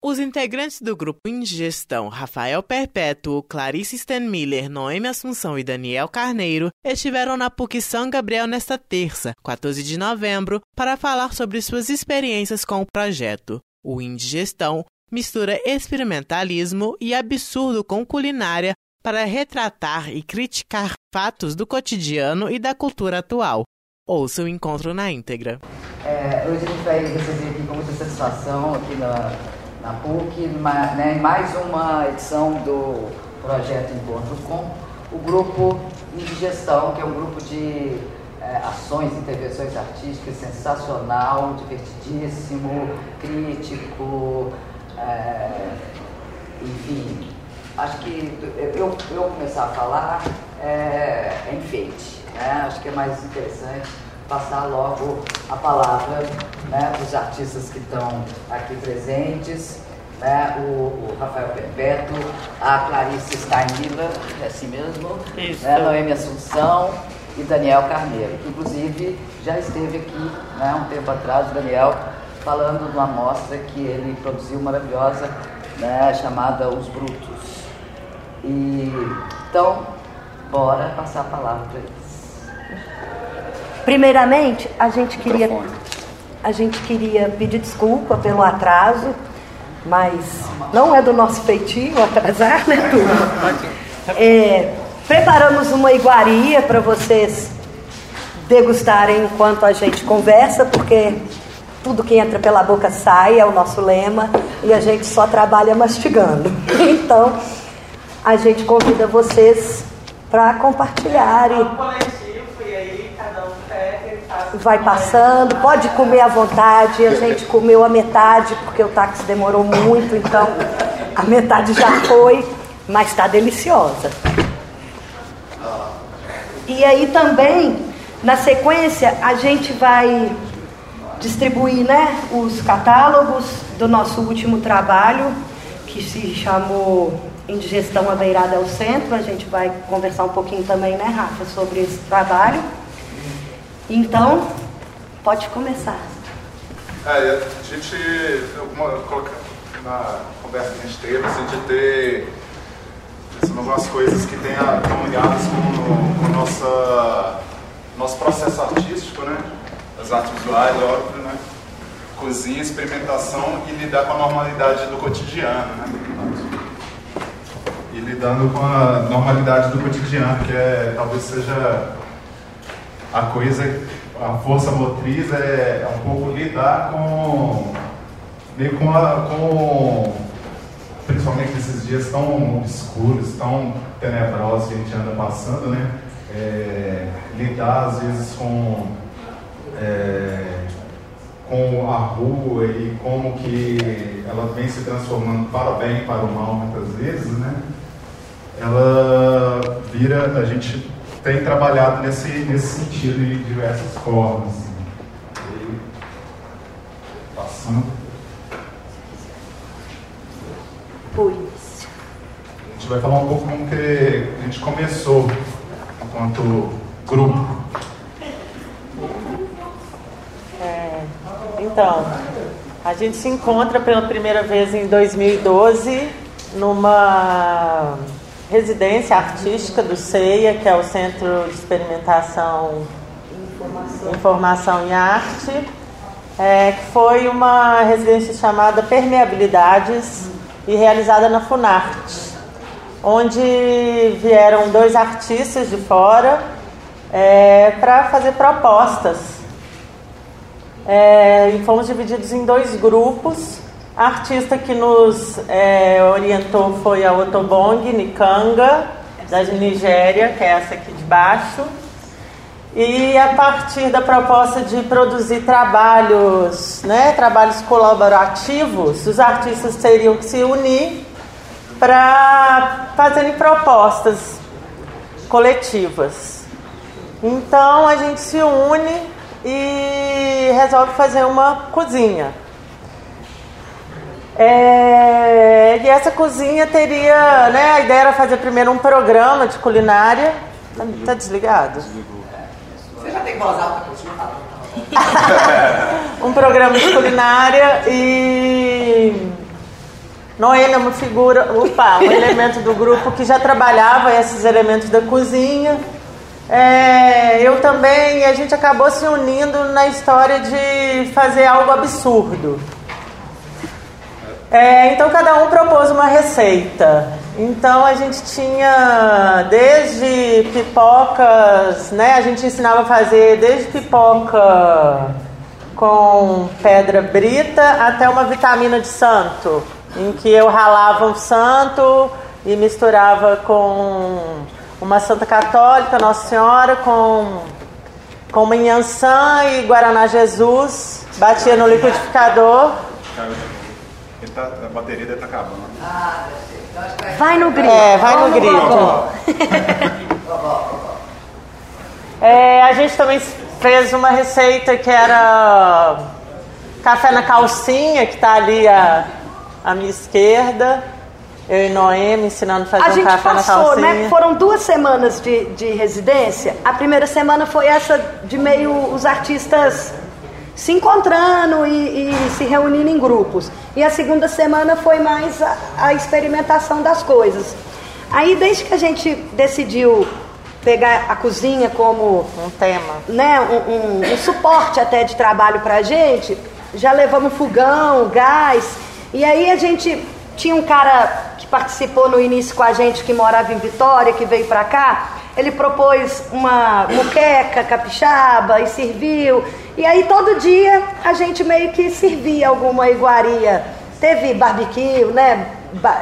Os integrantes do grupo Indigestão, Rafael Perpétuo, Clarice Stenmiller, Noemi Assunção e Daniel Carneiro, estiveram na PUC São Gabriel nesta terça, 14 de novembro, para falar sobre suas experiências com o projeto. O Indigestão mistura experimentalismo e absurdo com culinária para retratar e criticar fatos do cotidiano e da cultura atual. Ouça o encontro na íntegra. É, hoje a gente vai receber aqui com muita satisfação aqui na, na PUC, uma, né, mais uma edição do projeto Encontro com o grupo Indigestão, que é um grupo de é, ações, intervenções artísticas sensacional, divertidíssimo, crítico, é, enfim, acho que eu, eu começar a falar é, é enfeite. Né? Acho que é mais interessante passar logo a palavra né, para os artistas que estão aqui presentes, né, o, o Rafael Perpétuo, a Clarice Steinmiller, é assim mesmo, né, Noemi Assunção e Daniel Carneiro, que inclusive já esteve aqui né, um tempo atrás, o Daniel, falando de uma mostra que ele produziu maravilhosa, né, chamada Os Brutos. E, então, bora passar a palavra para eles. Primeiramente, a gente queria a gente queria pedir desculpa pelo atraso, mas não é do nosso feitio atrasar, né, turma? É, preparamos uma iguaria para vocês degustarem enquanto a gente conversa, porque tudo que entra pela boca sai, é o nosso lema, e a gente só trabalha mastigando. Então, a gente convida vocês para compartilhar e vai passando, pode comer à vontade. A gente comeu a metade porque o táxi demorou muito, então a metade já foi, mas está deliciosa. E aí também, na sequência, a gente vai distribuir né, os catálogos do nosso último trabalho, que se chamou Indigestão Aveirada ao Centro. A gente vai conversar um pouquinho também, né, Rafa, sobre esse trabalho. Então, pode começar. É, a gente, uma, na conversa que a gente teve, assim, de ter assim, algumas coisas que estão ligadas com, o nossa, nosso processo artístico, né? As artes visuais, óbvio, né? Cozinha, experimentação e lidar com a normalidade do cotidiano, né? E lidando com a normalidade do cotidiano, que é, talvez seja a coisa, a força motriz é, é um pouco lidar com, meio com, a, com principalmente nesses dias tão escuros, tão tenebrosos que a gente anda passando, né? É, lidar às vezes com, é, com a rua e como que ela vem se transformando para o bem e para o mal muitas vezes, né? Ela vira, a gente tem trabalhado nesse, nesse sentido de diversas formas. E, passando. Pois. A gente vai falar um pouco como que a gente começou enquanto grupo. É, então, a gente se encontra pela primeira vez em 2012 numa residência artística do CEIA, que é o Centro de Experimentação Informação, Informação em Arte, é, que foi uma residência chamada Permeabilidades e realizada na Funarte, onde vieram dois artistas de fora é, para fazer propostas. É, e fomos divididos em dois grupos a artista que nos é, orientou foi a Otobong Nikanga, da Nigéria, que é essa aqui de baixo. E a partir da proposta de produzir trabalhos, né, trabalhos colaborativos, os artistas teriam que se unir para fazerem propostas coletivas. Então a gente se une e resolve fazer uma cozinha. É, e essa cozinha teria, né, a ideia era fazer primeiro um programa de culinária. Tá, tá desligado? Você já tem voz alta um programa de culinária e Noêmia é uma figura, opa, um elemento do grupo que já trabalhava esses elementos da cozinha. É, eu também, a gente acabou se unindo na história de fazer algo absurdo. É, então cada um propôs uma receita. Então a gente tinha desde pipocas, né? A gente ensinava a fazer desde pipoca com pedra brita até uma vitamina de santo, em que eu ralava um santo e misturava com uma santa católica, Nossa Senhora, com, com manhançã e Guaraná Jesus, batia no liquidificador. Tá, a bateria deve estar tá acabando. Vai no grito. É, vai no grito. é, a gente também fez uma receita que era café na calcinha, que está ali à, à minha esquerda. Eu e Noemi ensinando a fazer a um gente café passou, na calcinha. Né? Foram duas semanas de, de residência. A primeira semana foi essa de meio os artistas se encontrando e, e, se reunindo em grupos. E a segunda semana foi mais a, a, experimentação das coisas. Aí, desde que a gente decidiu pegar a cozinha como um tema, né, um, um, um suporte até de trabalho para a gente, já levamos fogão, gás. E aí a gente tinha um cara que participou no início com a gente que morava em Vitória, que veio para cá. Ele propôs uma muqueca capixaba e serviu. E aí todo dia a gente meio que servia alguma iguaria. Teve barbecue, né?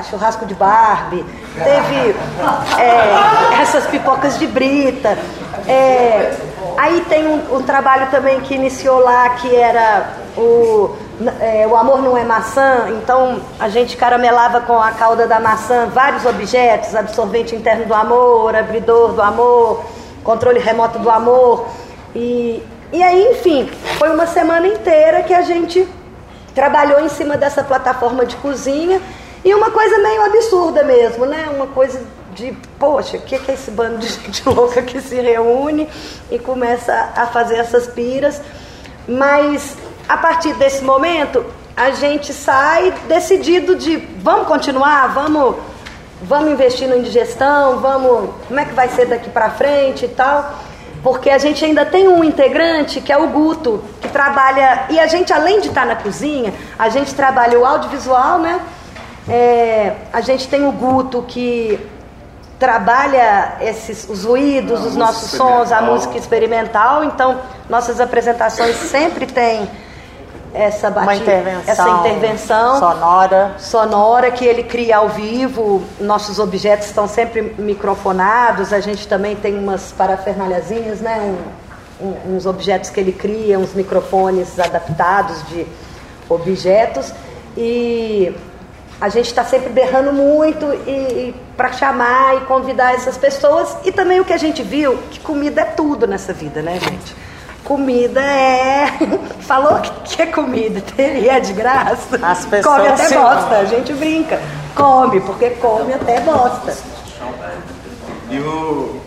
Churrasco de Barbie, teve é, essas pipocas de brita. É, aí tem um, um, trabalho também que iniciou lá que era o, é, o amor não é maçã, então a gente caramelava com a cauda da maçã vários objetos, absorvente interno do amor, abridor do amor, controle remoto do amor. E, e aí, enfim, foi uma semana inteira que a gente trabalhou em cima dessa plataforma de cozinha e uma coisa meio absurda mesmo, né? Uma coisa de, poxa, o que, que é esse bando de gente louca que se reúne e começa a fazer essas piras. Mas a partir desse momento, a gente sai decidido de vamos continuar, vamos, vamos investir na indigestão, vamos, como é que vai ser daqui para frente e tal porque a gente ainda tem um integrante que é o Guto, que trabalha. E a gente, além de estar na cozinha, a gente trabalha o audiovisual, né? É, a gente tem o Guto que trabalha esses, os ruídos, os nossos sons, a música experimental. Então, nossas apresentações sempre têm essa batida, intervenção essa intervenção sonora. sonora que ele cria ao vivo. Nossos objetos estão sempre microfonados. A gente também tem umas parafernalhazinhas, né? Um, um, uns objetos que ele cria, uns microfones adaptados de objetos. E a gente está sempre berrando muito e, e para chamar e convidar essas pessoas. E também o que a gente viu, que comida é tudo nessa vida, né, gente? Comida é. Falou que é comida, teria de graça. As pessoas come até bosta, a gente brinca. Come, porque come até bosta. E o,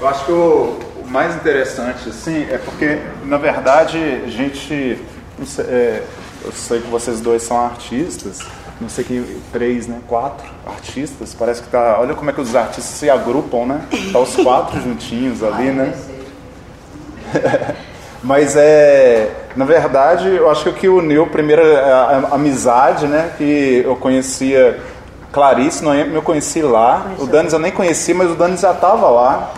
eu acho que o, o mais interessante, assim, é porque, na verdade, a gente. Sei, é, eu sei que vocês dois são artistas, não sei que, três, né? Quatro artistas. Parece que tá. Olha como é que os artistas se agrupam, né? Tá os quatro juntinhos ali, né? Mas é, na verdade, eu acho que o que uniu primeiro a, a, a amizade, né? Que eu conhecia Clarice, não eu conheci lá. O Danis eu nem conheci, mas o Danis já estava lá.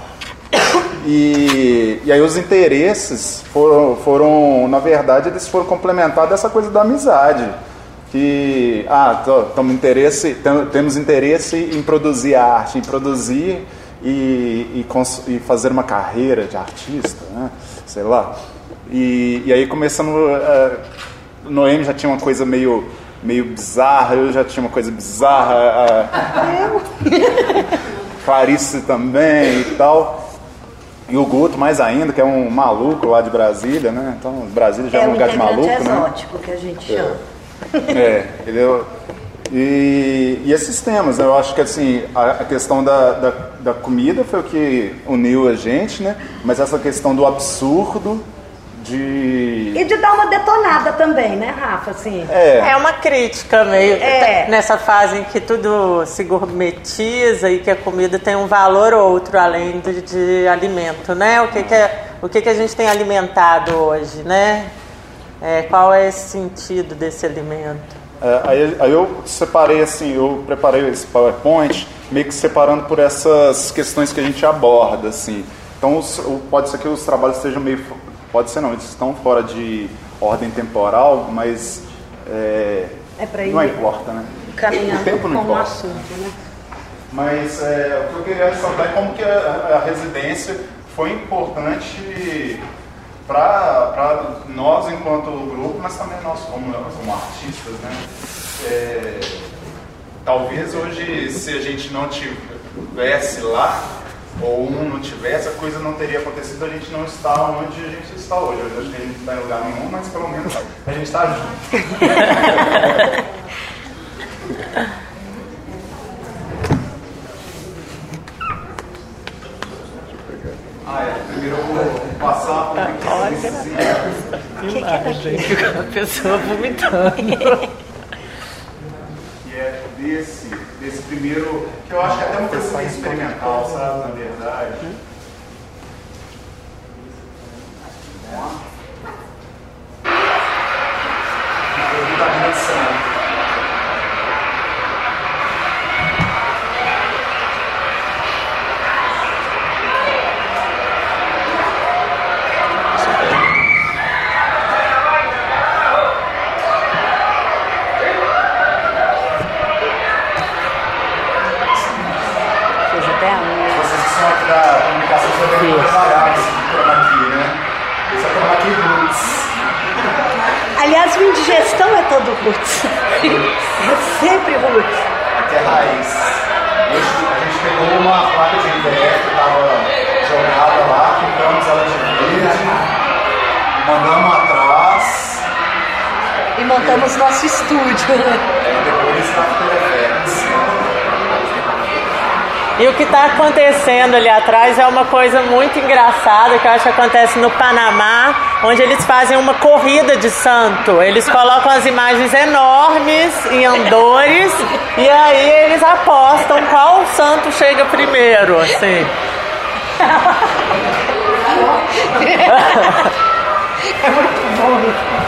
E, e aí os interesses foram, foram, na verdade, eles foram complementados dessa coisa da amizade. Que, ah, tamo interesse, temos interesse em produzir arte, em produzir e, e, e fazer uma carreira de artista, né? sei lá. E, e aí começando. Uh, Noemi já tinha uma coisa meio, meio bizarra, eu já tinha uma coisa bizarra. Uh, Clarice também e tal. E o Guto mais ainda, que é um maluco lá de Brasília, né? Então Brasília já é, é um lugar de maluco, exótico, né? exótico que a gente chama. É, é ele é, e, e esses temas, né? eu acho que assim, a, a questão da, da, da, comida foi o que uniu a gente, né? Mas essa questão do absurdo, de. E de dar uma detonada também, né, Rafa? Assim. É, é uma crítica meio. É. Nessa fase em que tudo se gourmetiza e que a comida tem um valor outro além de, de alimento, né? O que, que, é, o que, que a gente tem alimentado hoje, né? É, qual é esse sentido desse alimento? É, aí, aí, eu separei assim, eu preparei esse PowerPoint meio que separando por essas questões que a gente aborda, assim. Então os, pode ser que os trabalhos estejam meio Pode ser não, eles estão fora de ordem temporal, mas é, é não importa, né? Caminhando o tempo não importa. assunto, né? Mas é, o que eu queria ressaltar é como que a, a residência foi importante para nós enquanto grupo, mas também nós como, como artistas, né? É, talvez hoje, se a gente não tivesse lá, ou um não tivesse, a coisa não teria acontecido, a gente não está onde a gente está hoje. Hoje acho que a gente não está em lugar nenhum, mas pelo menos a gente está junto. ah, é. Primeiro eu vou passar por Olha, que imagem. A pessoa vomitando. que é desse desse primeiro, que eu acho que é até uma coisa experimental, sabe, na verdade. Vamos lá. Roots. é sempre roots. Aqui é raiz. A gente pegou uma placa de MDF que estava jogada lá, pintamos ela de verde, mandamos atrás. E montamos nosso estúdio. E depois E o que está acontecendo ali atrás é uma coisa muito engraçada que eu acho que acontece no Panamá, onde eles fazem uma corrida de santo. Eles colocam as imagens enormes em andores e aí eles apostam qual santo chega primeiro, assim. É muito bom.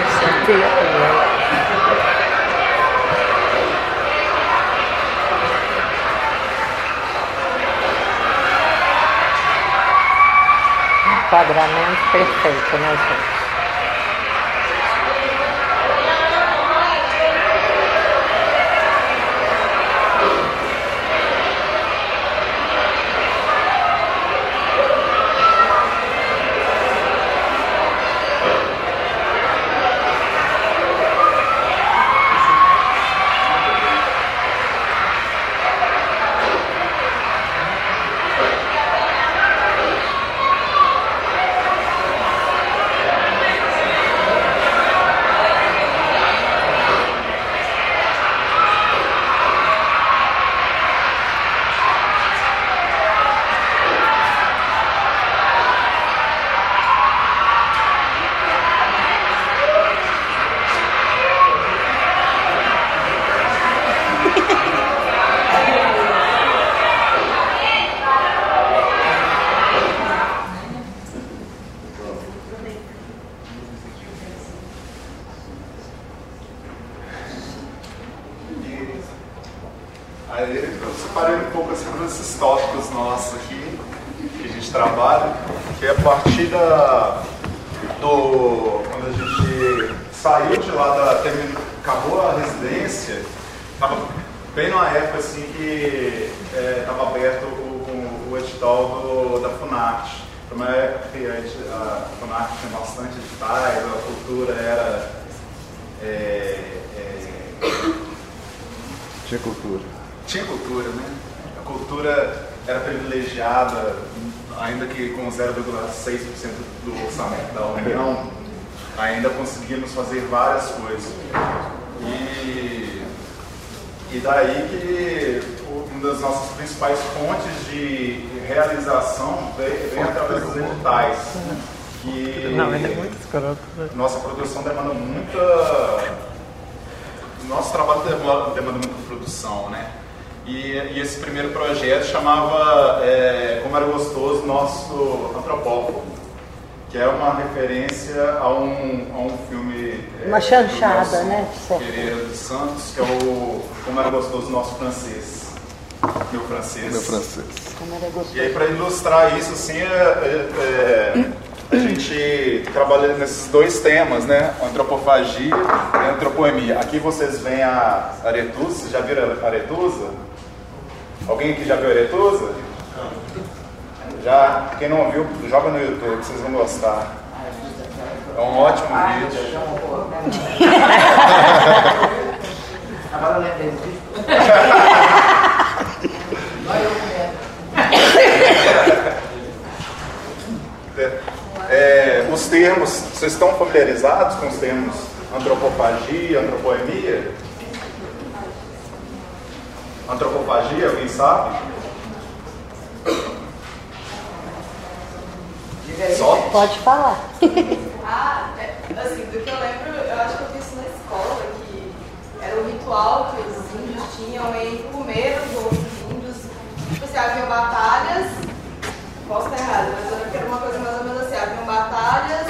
Respirando no céu. Enquadramento perfeito, né, gente? Muita. Nosso trabalho demanda, demanda muita produção, né? E, e, esse primeiro projeto chamava é, Como Era Gostoso Nosso Antropófago, que é uma referência a um, a um filme. É, uma chanchada, né? Pereira dos Santos, que é o Como Era Gostoso Nosso Francês. Meu francês. Meu francês. Como era gostoso. E aí, para ilustrar isso, assim, é, é, a gente trabalha nesses dois temas, né? Antropofagia e antropoemia. Aqui vocês veem a aretusa, vocês já viram a aretusa? Alguém aqui já viu a Aretusa? Já? Quem não viu, joga no YouTube, vocês vão gostar. É um ótimo vídeo. Agora eu lembrei do vídeo. É, os termos, vocês estão familiarizados com os termos antropofagia, antropoemia? Antropofagia, alguém sabe? Só? Pode falar. ah, é, assim, do que eu lembro, eu acho que eu vi isso na escola, que era um ritual que os índios tinham em comer os outros índios. Tipo assim, haviam batalhas, posso estar errado, mas eu lembro que era uma coisa mais ou menos assim, haviam batalhas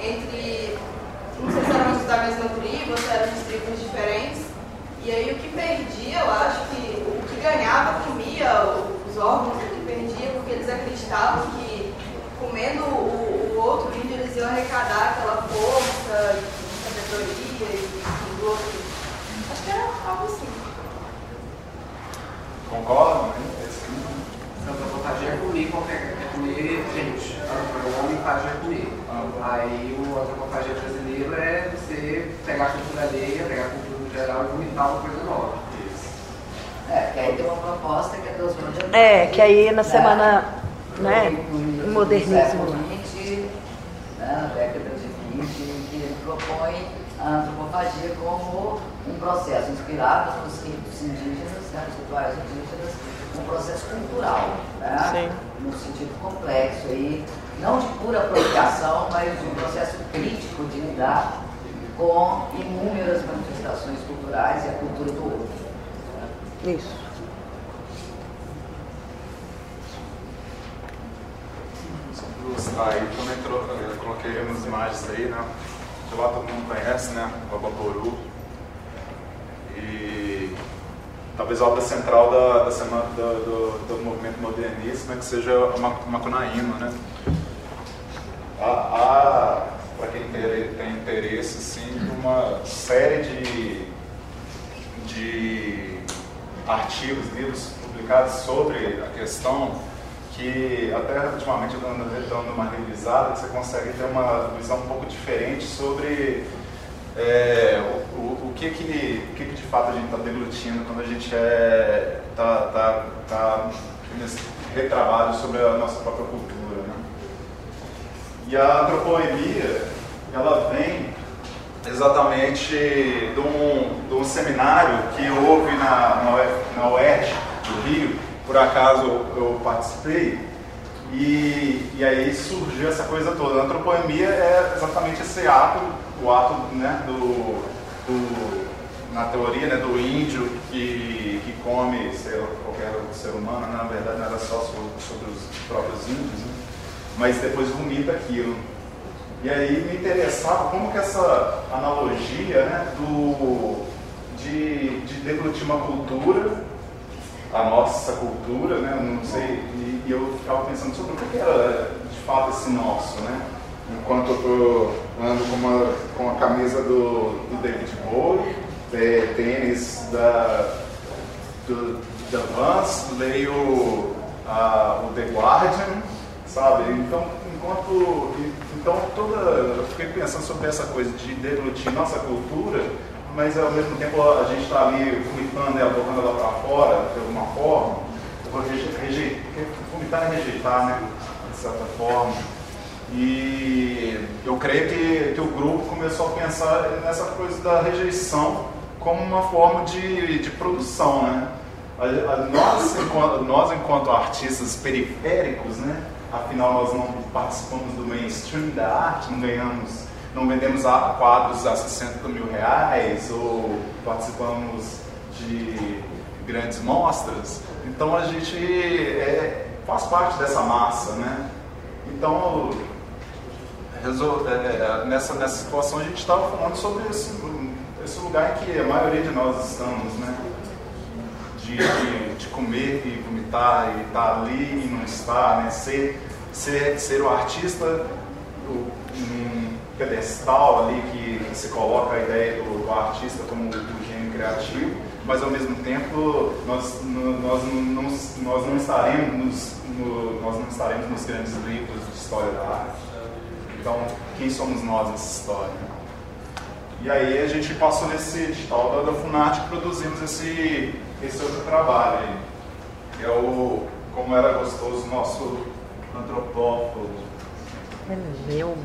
entre, não sei se eram da mesma tribo, se eram de tribos diferentes, e aí o que perdia, eu acho que o que ganhava comia os órgãos, o que perdia, porque eles acreditavam que comendo o, o outro índio eles iam arrecadar aquela força, sabedoria e do outro. Acho que era algo assim. Concordam? Santa vontade é comer qualquer é comer gente. O homem faz é comer. Aí o antropofagia brasileiro é você pegar a cultura alheia, pegar a cultura geral e vomitar uma coisa nova. É, que aí tem uma proposta que é dos É, que aí na semana, né, no, modernismo. No 20, né, na década de 20, que ele propõe a antropofagia como um processo inspirado nos ritos indígenas, né, rituais indígenas, um processo cultural, né, no sentido complexo aí, não de pura apropriação, mas de um processo crítico de lidar com inúmeras manifestações culturais e a cultura do outro. Isso. Ilustrar aí, quando entrou, eu coloquei umas imagens aí, né? de lá todo mundo conhece, né? O Abaporu. E talvez a obra central da, da semana, do, do, do, movimento modernista, né, que seja o Macunaíma, né? Há, para quem tem interesse, sim, uma série de, de artigos, livros publicados sobre a questão que até ultimamente dando, dando uma revisada, você consegue ter uma visão um pouco diferente sobre é, o, o, o, que, que, o que, que de fato a gente está deglutindo quando a gente está é, tá, tá, tá nesse retrabalho sobre a nossa própria cultura. Né? E a antropoemia, ela vem exatamente de um, de um seminário que houve na, na UERJ, do Rio, por acaso eu participei, e, e aí surgiu essa coisa toda. A antropoemia é exatamente esse ato, o ato né, do, do na teoria né, do índio que, que come sei, qualquer ser humano, na verdade não era só sobre, sobre os próprios índios, né, mas depois vomita aquilo. E aí me interessava como que essa analogia né, do, de, de deglutir uma cultura, a nossa cultura, né, não sei, e, e eu ficava pensando sobre o que era de fato esse nosso, né? Enquanto eu tô, ando com, uma, com a camisa do, do David Bowie, é, tênis da, do, da Vans, leio o The Guardian, sabe? Então, enquanto então, toda, eu fiquei pensando sobre essa coisa de deglutir nossa cultura, mas ao mesmo tempo a gente está ali vomitando ela, colocando ela para fora, de alguma forma. vomitar é rejeitar, né? De certa forma. E eu creio que, que o grupo começou a pensar nessa coisa da rejeição como uma forma de, de produção, né? A, a, nós, enquanto, nós, enquanto artistas periféricos, né? afinal nós não participamos do mainstream da arte, não ganhamos, não vendemos quadros a 60 mil reais ou participamos de grandes mostras, então a gente é, faz parte dessa massa, né? Então resol, é, é, nessa, nessa situação a gente estava falando sobre esse, esse lugar em que a maioria de nós estamos, né? De, de, de, comer e vomitar e estar tá ali e não estar, né? Ser, ser, ser o artista, o, um pedestal ali que se coloca a ideia do, do artista como do gênio criativo, mas ao mesmo tempo nós, nós, não, nós não estaremos no, nós não estaremos nos grandes livros de história da arte. Então, quem somos nós nessa história? E aí a gente passou nesse edital da, da Funarte e produzimos esse, esse outro trabalho aí, que é o Como Era Gostoso Nosso Antropófago. É meu,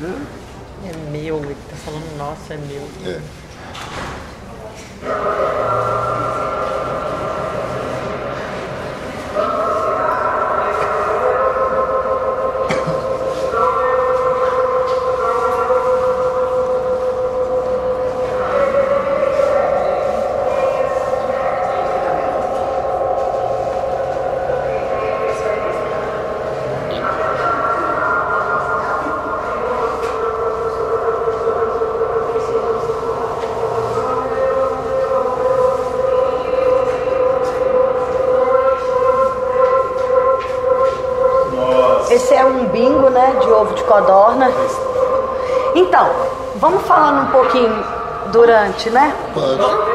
meu. É meu, ele tá falando nossa, é meu. É. codorna. Então, vamos falando um pouquinho durante, né? Pode.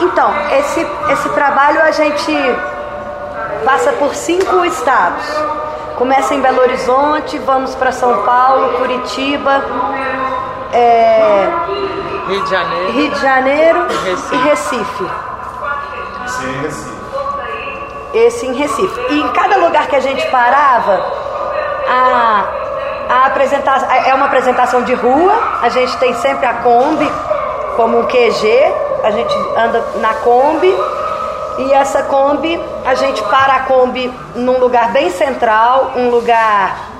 Então, esse, esse trabalho a gente passa por cinco estados. Começa em Belo Horizonte, vamos para São Paulo, Curitiba, é, Rio de Janeiro, Rio de Janeiro Recife. e Recife. Sim, Recife. Esse em Recife. E em cada lugar que a gente parava, a, a apresentação é uma apresentação de rua, a gente tem sempre a Kombi como um QG, a gente anda na Kombi e essa Kombi, a gente para a Kombi num lugar bem central, um lugar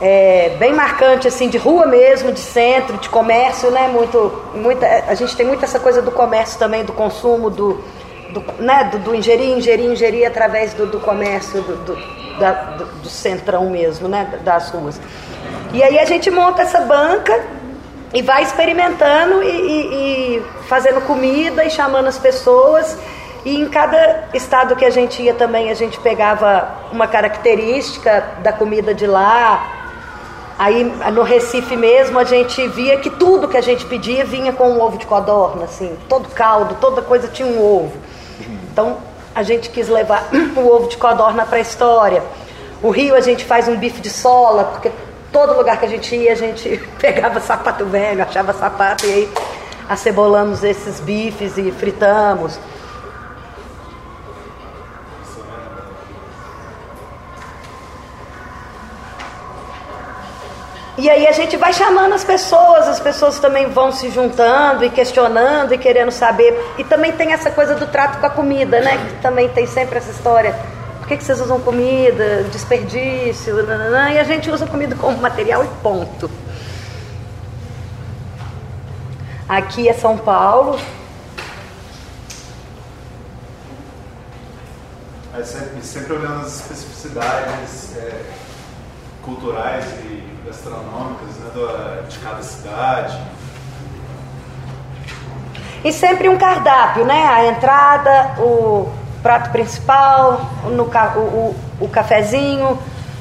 é, bem marcante assim de rua mesmo, de centro, de comércio, né? Muito, muita, a gente tem muito essa coisa do comércio também, do consumo, do, do, né? do, do ingerir, ingerir, ingerir através do, do comércio, do, da, do, centrão mesmo, né, das ruas. E aí a gente monta essa banca e vai experimentando e, e, e fazendo comida e chamando as pessoas. E em cada estado que a gente ia também, a gente pegava uma característica da comida de lá. Aí no Recife mesmo a gente via que tudo que a gente pedia vinha com um ovo de codorna, assim, todo caldo, toda coisa tinha um ovo. Então a gente quis levar o ovo de codorna para a história. O Rio a gente faz um bife de sola, porque todo lugar que a gente ia a gente pegava sapato velho, achava sapato e aí acebolamos esses bifes e fritamos. E aí a gente vai chamando as pessoas, as pessoas também vão se juntando e questionando e querendo saber. E também tem essa coisa do trato com a comida, né? Que também tem sempre essa história. Por que, que vocês usam comida? Desperdício, nananã, e a gente usa comida como material e ponto. Aqui é São Paulo. É sempre, sempre olhando as especificidades é, culturais e gastronômicas né, de cada cidade. E sempre um cardápio, né? A entrada, o prato principal, no, o, o, o cafezinho,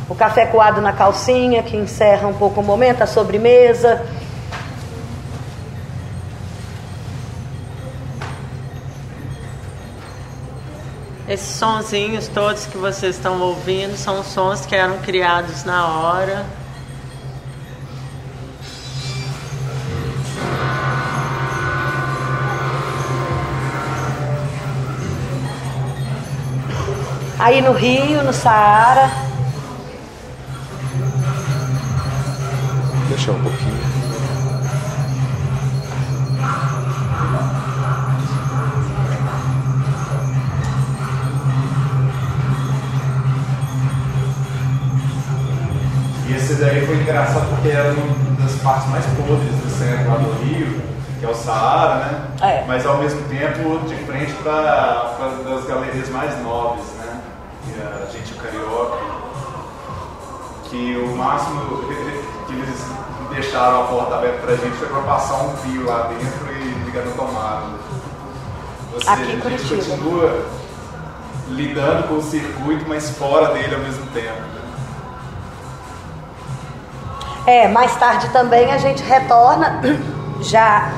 o café coado na calcinha, que encerra um pouco o momento, a sobremesa. Esses sonzinhos todos que vocês estão ouvindo são sons que eram criados na hora. Aí no Rio, no Saara. Deixa um pouquinho. E esse daí foi engraçado porque era uma das partes mais podres do centro lá do Rio, que é o Saara, né? É. Mas ao mesmo tempo de frente para das galerias mais nobres? E a gente, o Carioca, que o máximo que eles deixaram a porta aberta pra gente foi para passar um fio lá dentro e ligar no tomada. Ou seja, Aqui a gente Curitiba. continua lidando com o circuito, mas fora dele ao mesmo tempo. É, mais tarde também a gente retorna, já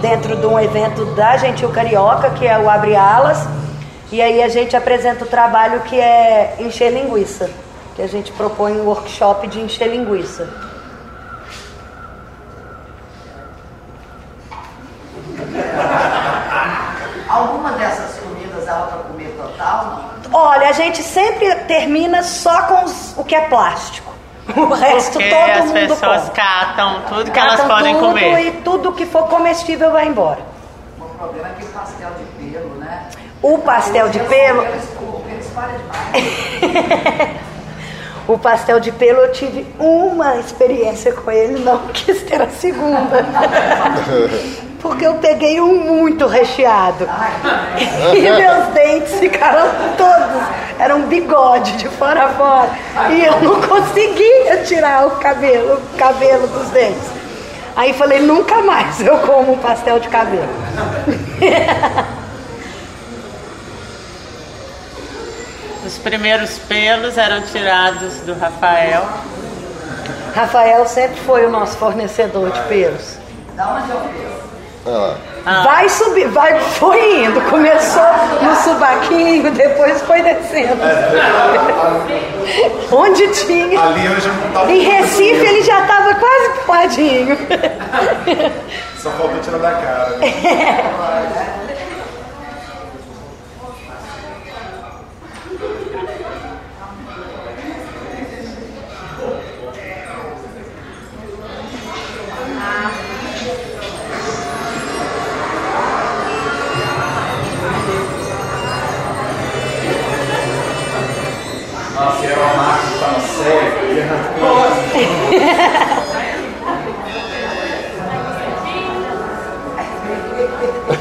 dentro de um evento da Gentil Carioca, que é o Abre Alas, e aí a gente apresenta o trabalho que é encher linguiça, que a gente propõe um workshop de encher linguiça. Alguma dessas comidas dava para comer total? Olha, a gente sempre termina só com os- o que é plástico. O resto Porque todo as mundo pessoas come. catam tudo que elas Catam podem tudo comer. E tudo que for comestível vai embora. O problema é que o pastel de pelo, né? O pastel de pelo, o pastel de pelo eu tive uma experiência com ele, não quis ter a segunda. Porque eu peguei um muito recheado. E meus dentes ficaram todos, era um bigode de fora a fora. E eu não conseguia tirar o cabelo, o cabelo dos dentes. Aí falei, nunca mais eu como um pastel de cabelo. Os primeiros pelos eram tirados do Rafael. Rafael sempre foi o nosso fornecedor de pelos. Da onde é o pelo? Ah, Vai subir, vai, foi indo. Começou no subaquinho, depois foi descendo. Onde tinha. Ali eu já não tava. Em Recife ele já estava quase puladinho. Só faltou tirar da cara. Né? Nossa,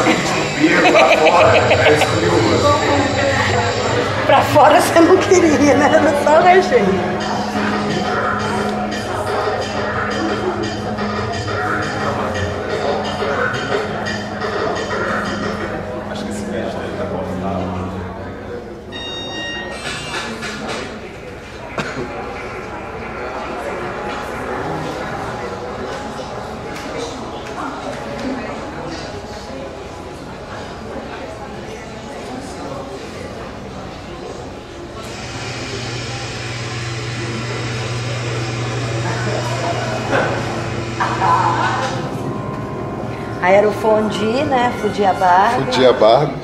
pra fora, escolhi. Pra fora você não queria, né? Era só o recheio. Era o fondue, né? Fudiabá. O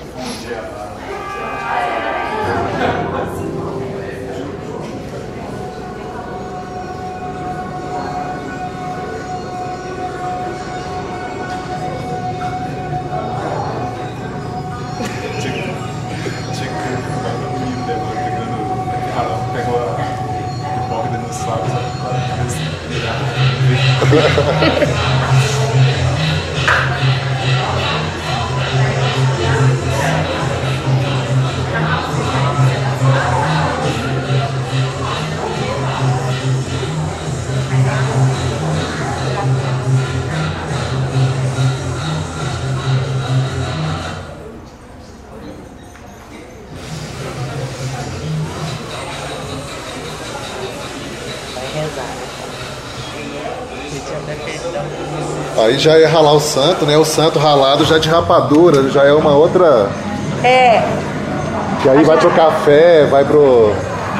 já ia ralar o santo, né? O santo ralado já de rapadura, já é uma outra. É, Que aí vai pro café, vai pro.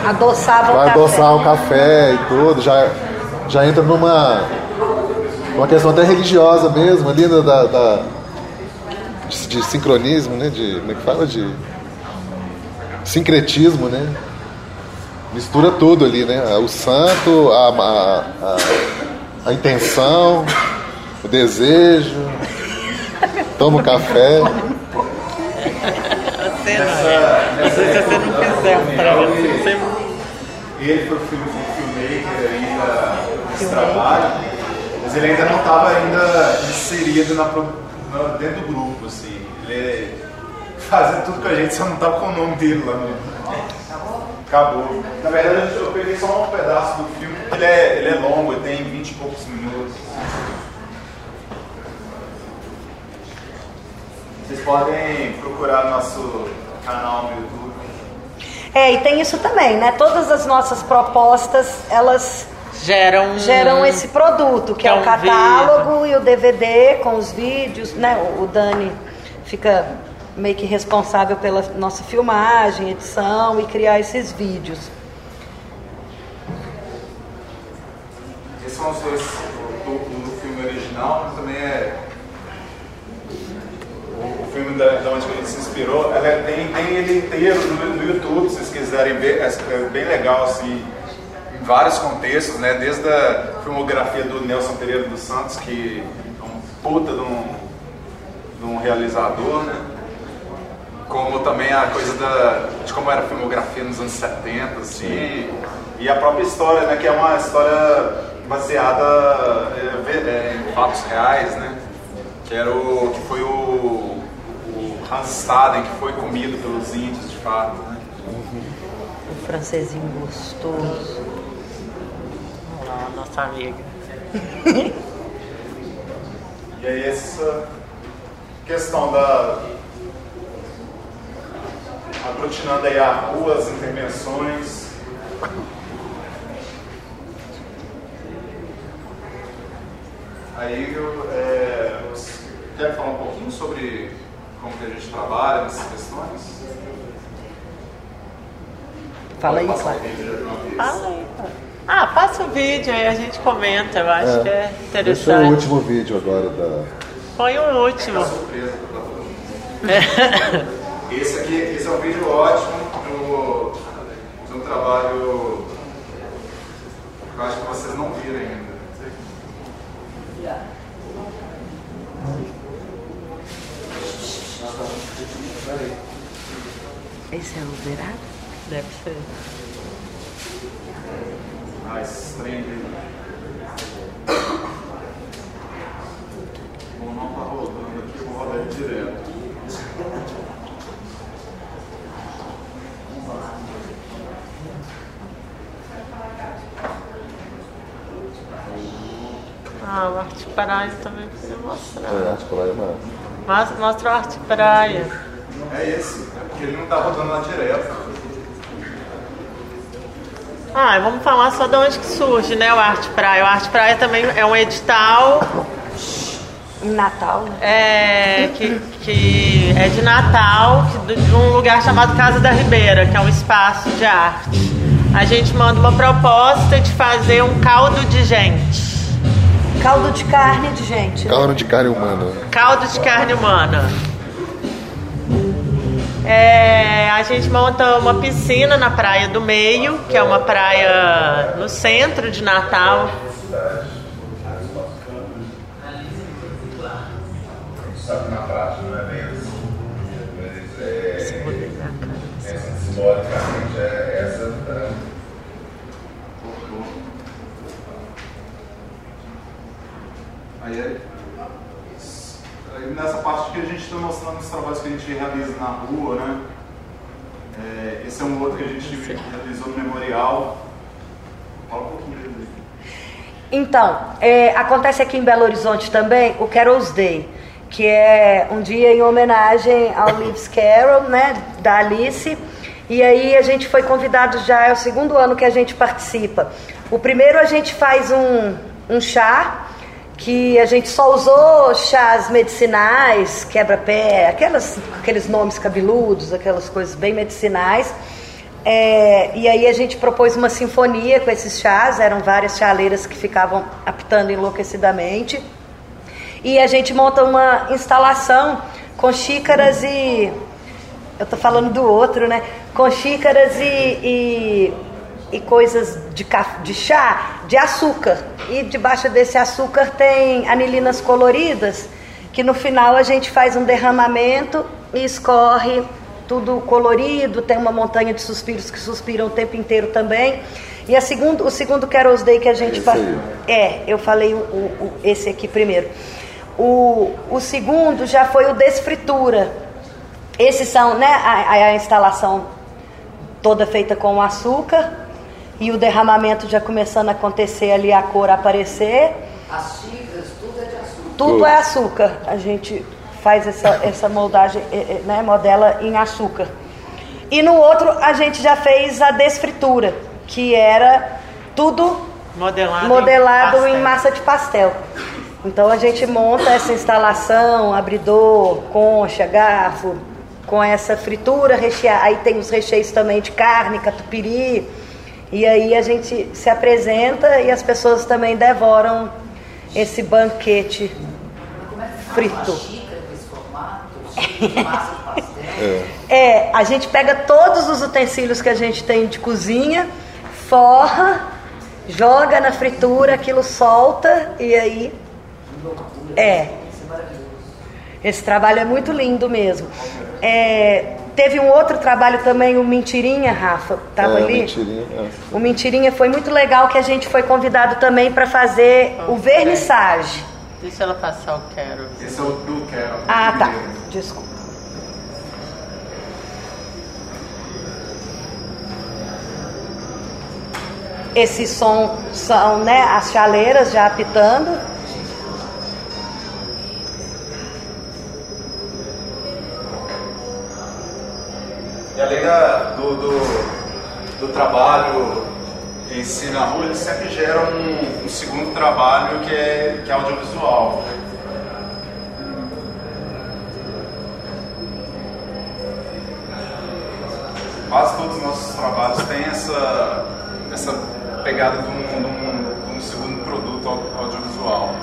adoçava Vai o café. adoçar o café e tudo, já, já entra numa. Uma questão até religiosa mesmo, ali da. da- de, de sincronismo, né? De. Como é que fala? De. Sincretismo, né? Mistura tudo ali, né? O santo, a, a, a, a intenção, desejo. Toma o café. Você não. Às vezes você não fizer um pra você, você Ele foi filmmaker ainda desse trabalho, mas ele ainda não estava ainda inserido na, na- dentro do grupo, assim. Ele fazia tudo com a gente, só não estava com o nome dele lá no. Acabou. Na verdade, eu peguei só um pedaço do filme, porque ele é, ele é longo, ele tem 20 e poucos minutos. Vocês podem procurar nosso canal no YouTube. É, e tem isso também, né? Todas as nossas propostas, elas geram. geram esse produto, que, é, é o catálogo e o DVD com os vídeos, né? O o Dani fica meio que responsável pela nossa filmagem, edição e criar esses vídeos. Esses são os dois do, do filme original, mas também é. O, o filme da, da onde a gente se inspirou, ela é- tem, tem ele inteiro no, no YouTube, se vocês quiserem ver, é, é bem legal assim, em vários contextos, né? Desde a filmografia do Nelson Pereira dos Santos, que é um puta de um, de um realizador, né? como também a coisa da, de como era a filmografia nos anos 70, assim, e a própria história, né, que é uma história baseada é, é, em fatos reais, né, que era o que foi o, Staden que foi comido pelos índios de fato, né. O francesinho gostoso. Olha lá, nossa amiga. E aí essa questão da aglutinando aí a rua, as intervenções. Aí eu é, você quer falar um pouquinho sobre como que a gente trabalha nessas questões? Fala aí. Fala aí. Ah, passa o vídeo aí a gente comenta, eu acho que é Esse é o interessante. último vídeo agora da. Foi o último. Surpresa pra todo mundo. Esse aqui, esse é um vídeo ótimo do, de um trabalho que eu acho que vocês não viram ainda. Esse é o Verado? Deve ser. Ah, esse trem. Bom, não tá rodando aqui, eu vou rodar ele direto. Ah, o Arte Praia também queria mostrar. É, que vai mais. Mas mostra o Arte Praia. É esse, é porque ele não tá rodando lá direto. Ah, vamos falar só de onde que surge, né, o Arte Praia. O Arte Praia também é um edital Em Natal, né? é, que, que é de Natal, que- de um lugar chamado Casa da Ribeira, que é um espaço de arte. A gente manda uma proposta de fazer um caldo de gente. Caldo de carne de gente. né? Caldo de carne humana. Caldo de carne humana. É, a gente monta uma piscina na Praia do Meio, que é uma praia no centro de Natal. Sabe, na prática não é bem assim. Mas é, é, simbolicamente é essa. é, Aí, é- aí nessa parte que a gente está mostrando os trabalhos que a gente realiza na rua, né? É, esse é um outro que a gente realizou no memorial. Fala um pouquinho dele. Então, é, acontece aqui em Belo Horizonte também o Carol's Day, que é um dia em homenagem ao Lewis Carroll, né, da Alice. E aí a gente foi convidado já, é o segundo ano que a gente participa. O primeiro a gente faz um, um chá, que a gente só usou chás medicinais, quebra-pé, aqueles nomes cabeludos, aquelas coisas bem medicinais. É, e aí a gente propôs uma sinfonia com esses chás, eram várias chaleiras que ficavam apitando enlouquecidamente. E a gente monta uma instalação com xícaras e. Eu tô falando do outro, né? Com xícaras e, e, e coisas de, de chá, de açúcar. E debaixo desse açúcar tem anilinas coloridas, que no final a gente faz um derramamento e escorre tudo colorido, tem uma montanha de suspiros que suspiram o tempo inteiro também. E a segundo, o segundo Carol's Day que a gente Esse faz. É, eu falei o- o- esse aqui primeiro. O, o segundo já foi o desfritura. Esses são, né, a, a instalação toda feita com açúcar e o derramamento já começando a acontecer ali, a cor aparecer. As xícaras, tudo é de açúcar. Tudo é açúcar. A gente faz essa, essa moldagem, eh, eh, né, modela em açúcar. E no outro a gente já fez a desfritura, que era tudo Modelado, modelado pastel. em massa de pastel. Então a gente monta essa instalação, abridor, concha, garfo, com essa fritura recheada. Aí tem os recheios também de carne, catupiry. E aí a gente se apresenta e as pessoas também devoram esse banquete é Frito. pastel? É, a gente pega todos os utensílios que a gente tem de cozinha, forra, joga na fritura, aquilo solta e aí. É. Esse trabalho é muito lindo mesmo. É, teve um outro trabalho também, o Mentirinha, Rafa, tava é, ali? Mentirinha. é. O Mentirinha foi muito legal que a gente foi convidado também para fazer o vernissage. Deixa ela passar o quero. Esse é o do Quero. Ah, tá. Desculpa. Esse som são né, as chaleiras já apitando. E além da- do, do, do trabalho em si na rua, eles sempre geram um, um segundo trabalho que é, que é audiovisual. Quase todos os nossos trabalhos têm essa, essa pegada de um, de um- de um segundo produto au- audiovisual.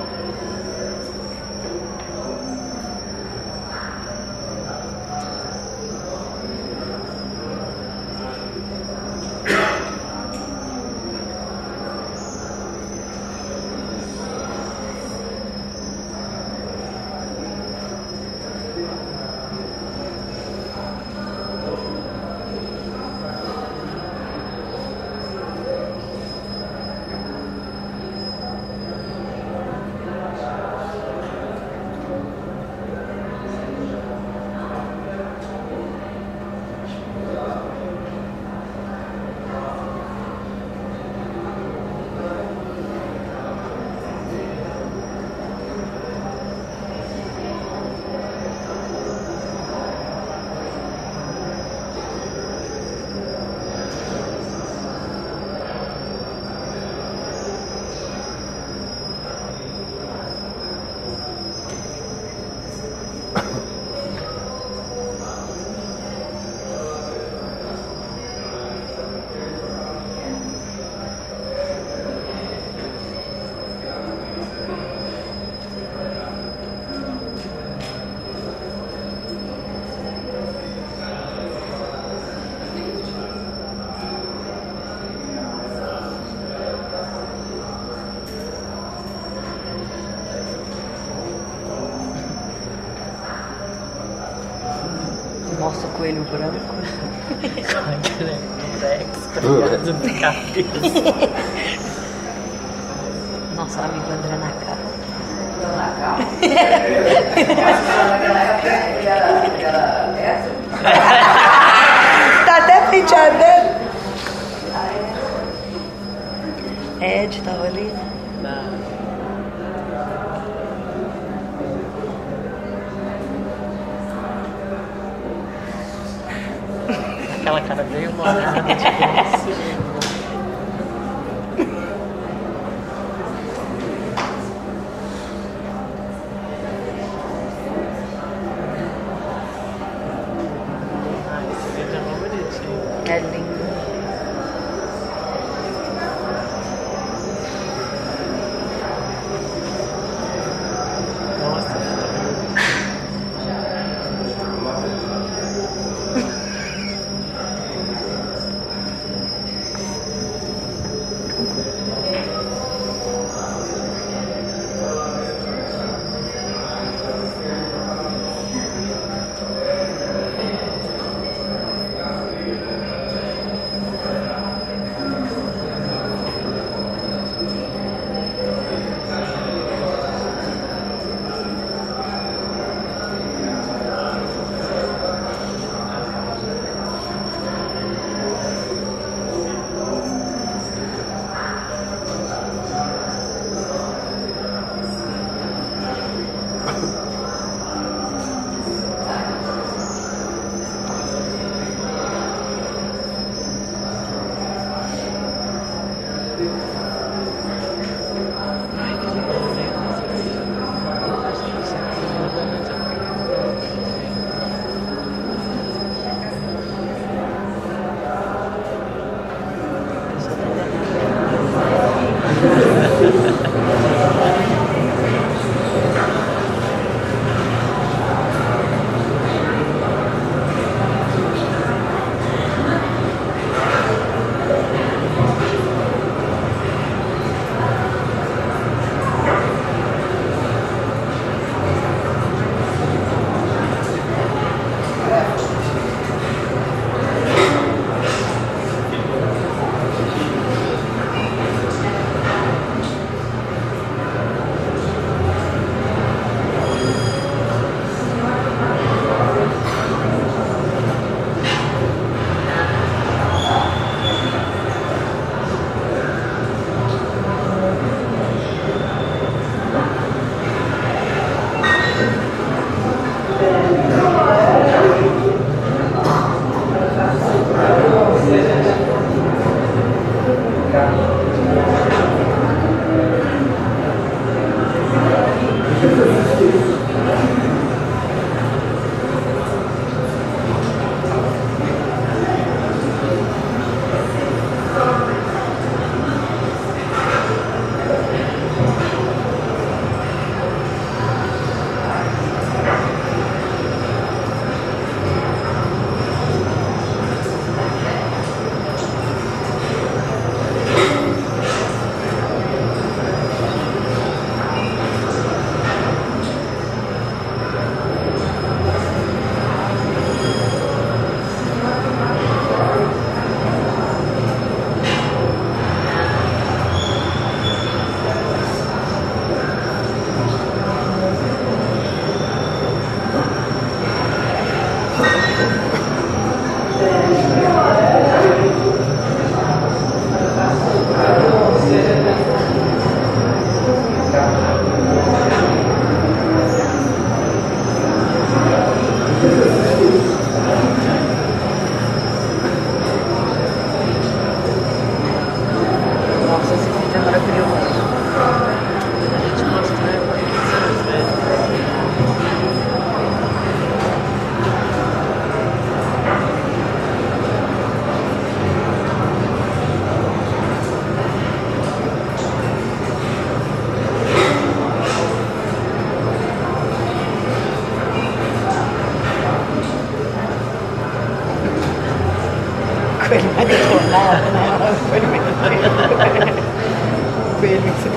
Nosso coelho branco. Nosso amigo André Nacar. tá até penteado dele. Ed tava ali. Cara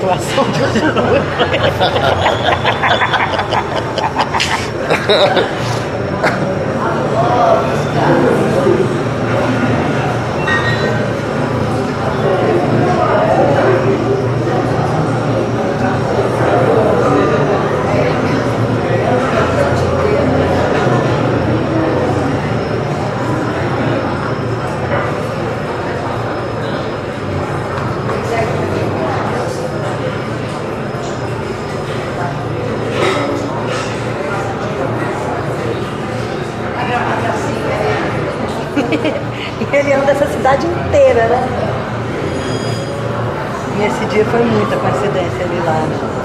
Coelho em situação de rua. e ele anda essa cidade inteira, né? E esse dia foi muita coincidência ele lá. Né?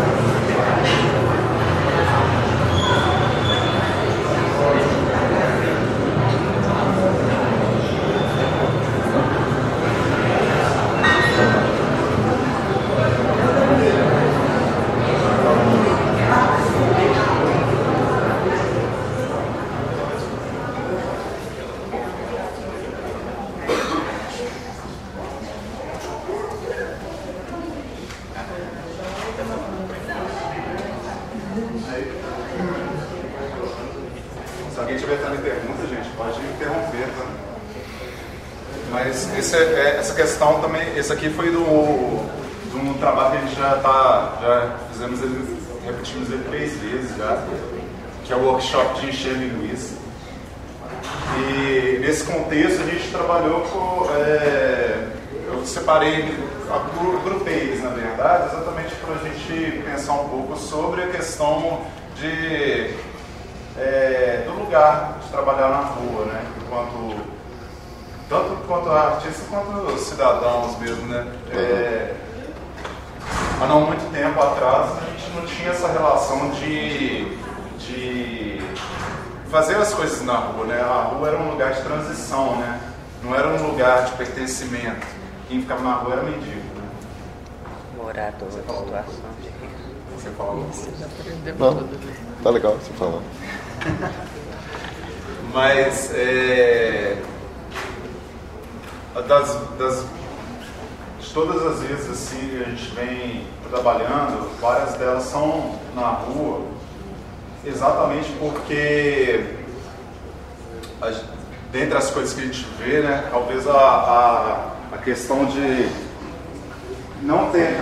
Se alguém tiver também pergunta, gente, pode interromper, tá? Mas esse, é, essa questão também, esse aqui foi do, de um trabalho que a gente já tá, já fizemos ele, repetimos ele três vezes já, que é o workshop de encher linguiça. E nesse contexto a gente trabalhou com, é, eu separei, agrupei eles na verdade, exatamente para a gente pensar um pouco sobre a questão de é, do lugar de trabalhar na rua, né? Enquanto, tanto quanto artista quanto cidadãos mesmo, né? É, há não muito tempo atrás a gente não tinha essa relação de, de fazer as né? A rua era um lugar de transição, né? Não era um lugar de pertencimento. Quem ficava na rua era mendigo, né? Morador de situação de. Você falou. Não, tá legal você falando. Mas é, das, das, de todas as vezes assim que a gente vem trabalhando, várias delas são na rua, exatamente porque dentre as coisas que a gente vê, né, talvez a, a, a questão de não ter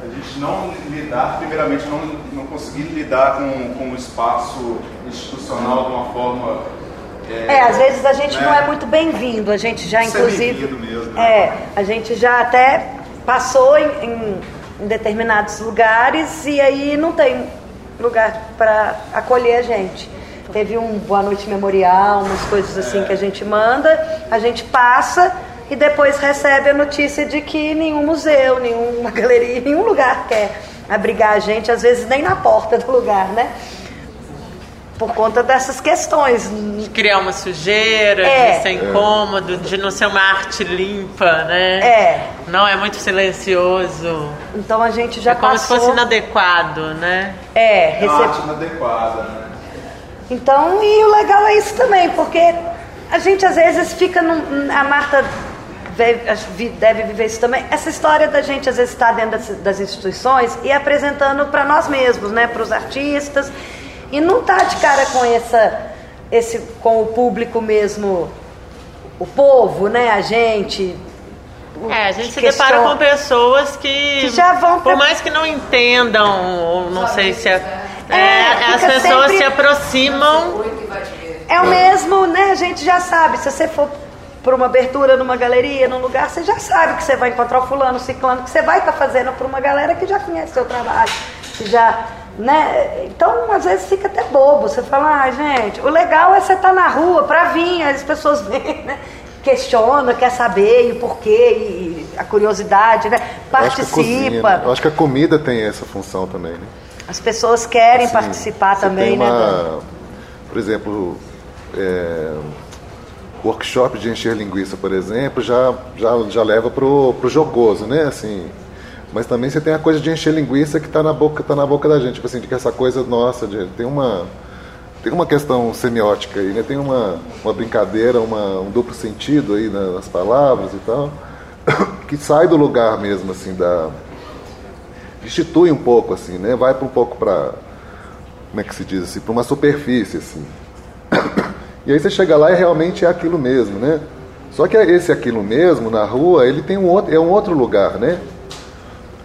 a gente não lidar, primeiramente, não, não conseguir lidar com, com o espaço institucional de uma forma. É, é às vezes a gente né? não é muito bem-vindo, a gente já, Isso inclusive. É, mesmo, né? é, a gente já até passou em, em, em determinados lugares e aí não tem lugar para acolher a gente. Teve um Boa Noite Memorial, umas coisas assim É. que a gente manda, a gente passa e depois recebe a notícia de que nenhum museu, nenhuma galeria, nenhum lugar quer abrigar a gente, às vezes nem na porta do lugar, né? Por conta dessas questões. De criar uma sujeira, É. de ser incômodo, de não ser uma arte limpa, né? É. Não, é muito silencioso. Então a gente já é como passou. se fosse inadequado, né? É, É uma arte inadequada, né? Então, e o legal é isso também, porque a gente às vezes fica num, a Marta deve viver isso também. Essa história da gente às vezes estar dentro das, das instituições e apresentando para nós mesmos, né, para os artistas, e não tá de cara com essa esse com o público mesmo, o povo, né, a gente. É, a gente se que depara com pessoas que, Que já vão pra- por mais que não entendam, ou não sei se é, É, é, as pessoas sempre- se aproximam. É o mesmo, né? A gente já sabe. Se você for para uma abertura numa galeria, num lugar, você já sabe que você vai encontrar o fulano, o ciclano, que você vai estar fazendo para uma galera que já conhece seu trabalho, que já, né? Então, às vezes fica até bobo. Você fala, ah, gente, o legal é você estar na rua para vir, as pessoas vêm, né? Questiona, quer saber e o porquê, e a curiosidade, né? Eu acho que a cozinha, Participa. né? Eu acho que a comida tem essa função também, né? As pessoas querem Assim, participar também, né? uma, Dan? Por exemplo, é, workshop de encher linguiça, por exemplo, já, já, já leva pro, pro jogoso, né? Assim, mas também você tem a coisa de encher linguiça que está na boca, tá na boca da gente, tipo assim, de que essa coisa nossa, de, tem uma tem uma questão semiótica aí, né? Tem uma, uma brincadeira, uma, um duplo sentido aí na- nas palavras e tal, que sai do lugar mesmo assim da destitui um pouco assim, né? Vai para um pouco para como é que se diz assim, para uma superfície assim. E aí você chega lá e realmente é aquilo mesmo, né? Só que esse aquilo mesmo na rua, ele tem um outro, é um outro lugar, né?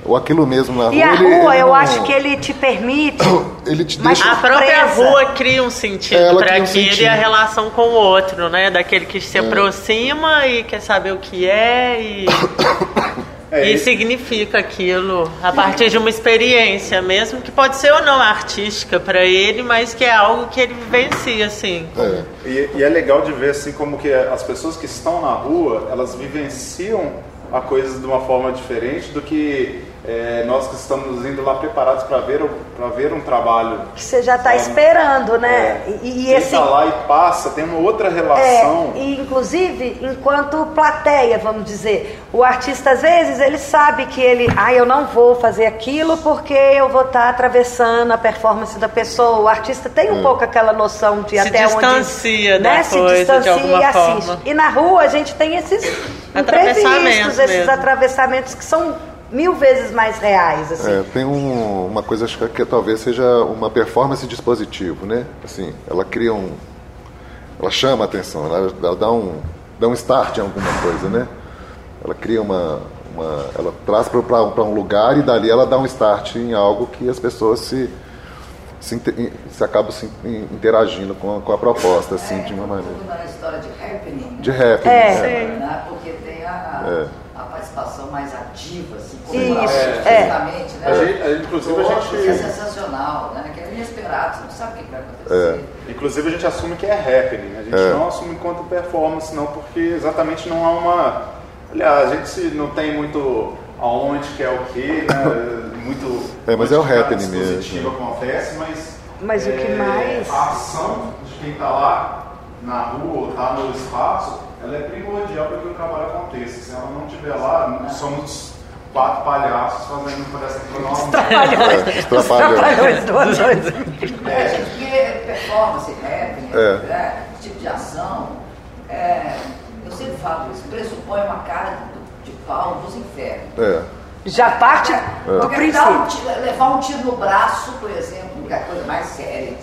Ou aquilo mesmo na rua. E a ele- rua, ele eu não- acho que ele te permite. Ele te Mas deixa. A própria Surpresa. rua cria um sentido Ela para um sentido. e a relação com o outro, né? Daquele que se aproxima e quer saber o que é e, É, e significa aquilo a partir de uma experiência, mesmo que pode ser ou não artística para ele, mas que é algo que ele vivencia, assim. É. E, e é legal de ver assim como que as pessoas que estão na rua, elas vivenciam a coisa de uma forma diferente do que é, nós que estamos indo lá preparados para ver, pra ver um trabalho. Que você já está É. esperando, né? É. E, e esse. tá lá e passa, tem uma outra É, relação. e inclusive, enquanto plateia, vamos dizer, o artista às vezes ele sabe que ele, ah, eu não vou fazer aquilo porque eu vou estar atravessando a performance da pessoa. O artista tem um pouco aquela noção de Se até distancia onde, da né, se coisa de distancia alguma e assiste. forma. E na rua a gente tem esses Atravessamentos imprevistos, esses mesmo. atravessamentos que são mil vezes mais reais, assim. É, tem um- uma coisa acho que, que talvez seja uma performance dispositivo, né? Assim, ela cria um, ela chama a atenção, ela, ela dá um, dá um start em alguma coisa, né? Ela cria uma, uma ela traz para um lugar e dali ela dá um start em algo que as pessoas se se, se acabam se in- interagindo com a, com a proposta, assim, de uma maneira. Tudo na história de happening. De rap, É. né? né? Porque tem a, a, É. a mais ativa, assim, Isso, colaborativa, é. fisicamente, né? A gente- a- inclusive, a Outros gente- é sensacional, né? Que é inesperado, você não sabe o que vai acontecer. Inclusive a gente assume que é happening, a gente É. não assume enquanto performance, não, porque exatamente não há uma. Aliás, a gente não tem muito aonde que é o que, né? Muito. É, mas é o happening mesmo. acontece, mas. Mas o que é, mais- A ação de quem está lá na rua ou está no espaço, ela é primordial para que o trabalho aconteça. Se ela não estiver lá, somos quatro palhaços fazendo uma É, os trapalhões. Trapalhões do Android. É, gente, porque performance, É. né? esse tipo de ação, é, eu sempre falo isso, pressupõe uma cara de pau dos infernos. É. Já parte do Porque dar um levar um tiro no braço, por exemplo, que é a coisa mais séria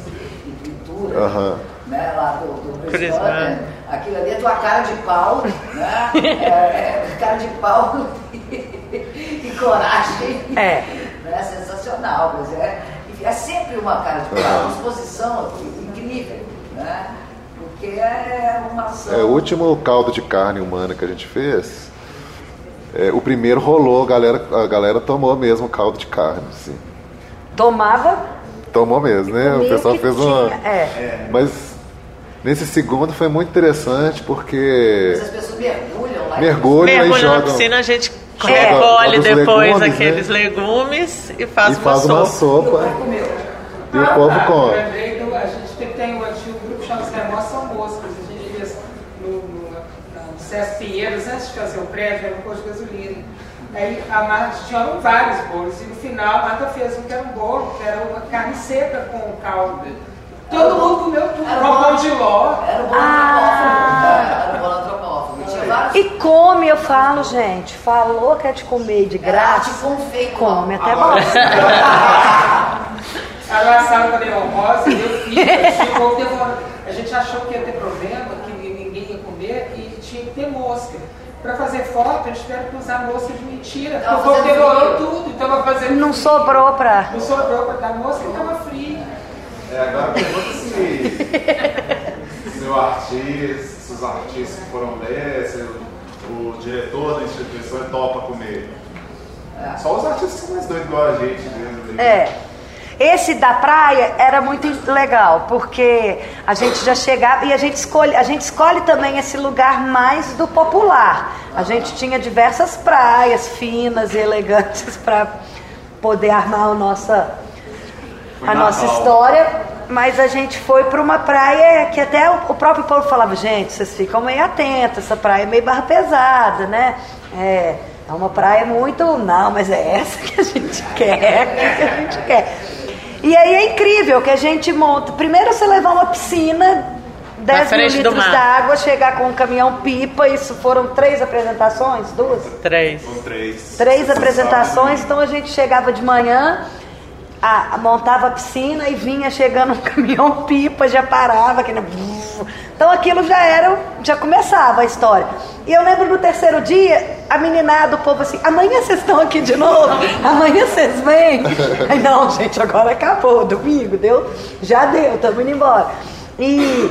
em pintura, Aham. né, lá do, do Tucker, Tucker. Aquilo ali é tua cara de pau, né? É, é, cara de pau e coragem. É. Né? Sensacional, mas é, é sempre uma cara de pau, uma exposição incrível, né? Porque é uma ação. É, o último caldo de carne humana que a gente fez, é, o primeiro rolou, a galera, a galera tomou mesmo o caldo de carne, assim. Tomava Tomou mesmo, né? O pessoal fez uma. É. Mas nesse segundo foi muito interessante porque As pessoas mergulham lá. mergulham e Mergulha na jogam. piscina, a gente Joga- recolhe joga os depois legumes, aqueles né? legumes e faz, e faz uma uma sopa. sopa. Comeu. E o povo Ah, come. eu a gente tem, um antigo grupo que chama-se São Moscas. A gente fez no, no, no César Pinheiros, antes de fazer o prédio, era um posto de gasolina. Aí a Marta tinha vários bolos e no final a Marta fez um que era um bolo, que era uma carne seca com caldo. Todo mundo comeu tudo, Era com bom. pão de ló. Era o bolo Ah. antropófago. Era o bolo antropófago. E tinha vários. E come, eu falo, gente. Falou que é de comer de Era arte graça. confeito. Come até Agora- bom. Era uma sala com neon rosa, e eu fiz. A gente achou que ia ter problema, que ninguém ia comer e tinha que ter mosca. Para fazer foto, a gente teve que usar mosca de mentira, porque Tava o povo frio. tudo, então vai fazer Não sobrou pra. Não sobrou para dar mosca e estava frio. É, agora pergunta se, se o artista, se os artistas que foram ler, se o, o diretor da instituição topa comer. Só os artistas são mais doidos igual a gente mesmo. né? É. Esse da praia era muito legal, porque a gente já chegava e a gente escolhe, a gente escolhe também esse lugar mais do popular. A gente tinha diversas praias finas e elegantes para poder armar a nossa a nossa história, mas a gente foi para uma praia que até o, próprio povo falava, gente, vocês ficam meio atentos, essa praia é meio barra pesada, né? É, é uma praia muito. Não, mas é essa que a gente quer, que a gente quer. E aí é incrível que a gente monta. Primeiro você levar uma piscina, 10 mil litros d'água, chegar com um caminhão pipa, isso foram três apresentações, duas? Três. Três. três apresentações, então a gente chegava de manhã, a- montava a piscina e vinha chegando um caminhão pipa, já parava, que, Então aquilo já era, já começava a história. E eu lembro no terceiro dia, a meninada, o povo assim, amanhã vocês estão aqui de novo? Amanhã vocês vêm? Aí, não, gente, agora acabou, domingo, deu? Já deu, estamos indo embora. E,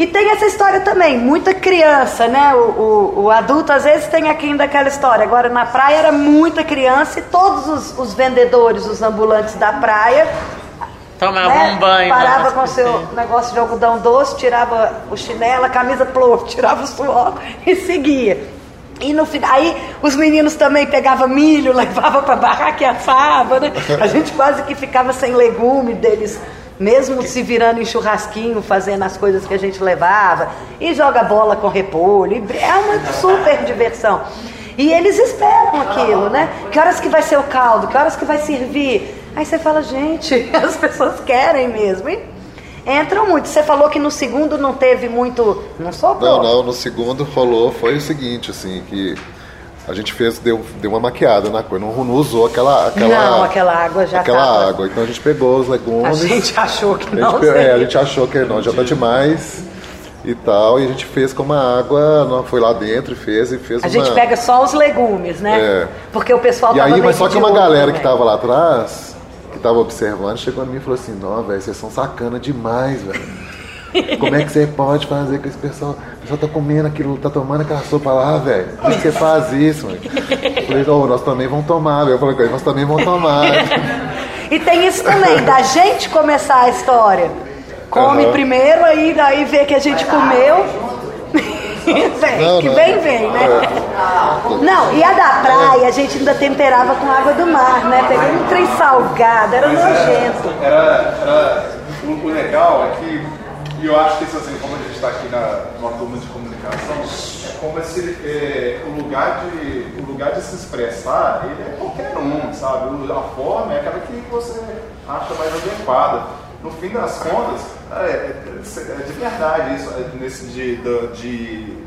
e tem essa história também, muita criança, né? O, o, o, adulto às vezes tem aqui ainda aquela história. Agora na praia era muita criança e todos os, os vendedores, os ambulantes da praia Tomava né? um banho. Parava com o seu negócio de algodão doce, tirava o chinelo, a camisa plof, tirava o suor e seguia. E no final, aí os meninos também pegavam milho, levavam para barraca e assava, né? A gente quase que ficava sem legume deles, mesmo se virando em churrasquinho, fazendo as coisas que a gente levava. E joga bola com repolho. É uma super diversão. E eles esperam aquilo, né? Que horas que vai ser o caldo? Que horas que vai servir? Aí você fala, gente, as pessoas querem mesmo, hein? Entram muito. Você falou que no segundo não teve muito. Não sobrou? Não, não, no segundo rolou, foi o seguinte, assim, que a gente fez, deu, deu uma maquiada na coisa, não, não usou aquela, aquela. Não, aquela água já Aquela tava... água. Então a gente pegou os legumes. A gente achou que não. A gente, é, a gente achou que não, já tá demais e tal, e a gente fez com uma água, foi lá dentro e fez e fez A uma... gente pega só os legumes, né? É. Porque o pessoal E aí, mas só que uma galera também. que tava lá atrás, que tava observando, chegou a mim e falou assim, não, velho, vocês são sacana demais, velho. Como é que você pode fazer com esse pessoal? O pessoal tá comendo aquilo, tá tomando aquela sopa lá, velho. Como é que você faz isso, mano? Eu falei, oh, nós também vamos tomar, velho. Eu falei, nós também vamos tomar. E tem isso também, da gente começar a história. Come Aham. primeiro, aí daí vê que a gente comeu. vem, Não, que não. vem, vem, né? Não, e a da praia a gente ainda temperava com água do mar, né? Pegando um trem salgado, era nojento. Era, era o legal é que, e eu acho que isso assim, como a gente está aqui na, numa turma de comunicação, é como esse, é, o, lugar de, o lugar de se expressar, ele é qualquer um, sabe? A forma é aquela que você acha mais adequada. No fim das contas, é, é- é de verdade isso, é nesse da- de,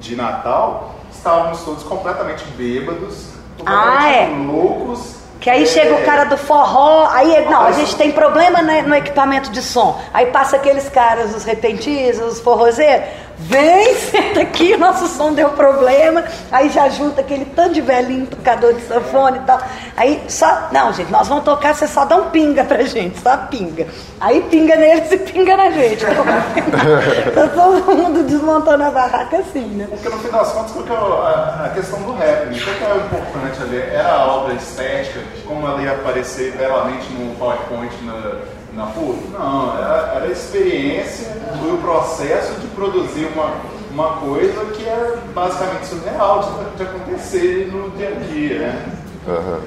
de Natal, estávamos todos completamente bêbados, Ah, é. completamente loucos. Que aí É, chega o cara do forró, aí não, a gente tem problema né, no equipamento de som. Aí passa aqueles caras, os repentistas, os forrozeiros, vem, senta aqui, nosso som deu problema. Aí já junta aquele tanto de velhinho tocador de sanfone e tal. Aí só, não, gente, nós vamos tocar, você só dá um pinga pra gente, só pinga. Aí pinga neles e pinga na gente. Então todo mundo desmontando a barraca assim, né? Porque no fim das contas, qual que é o- a, a questão do rap? né? Qual que é o importante ali? Era a obra estética, como ela ia aparecer belamente no PowerPoint na, na PUC? Não, era, era a experiência, foi o processo de produzir uma, uma coisa que é basicamente surreal de, de acontecer no dia a dia, né? Aham.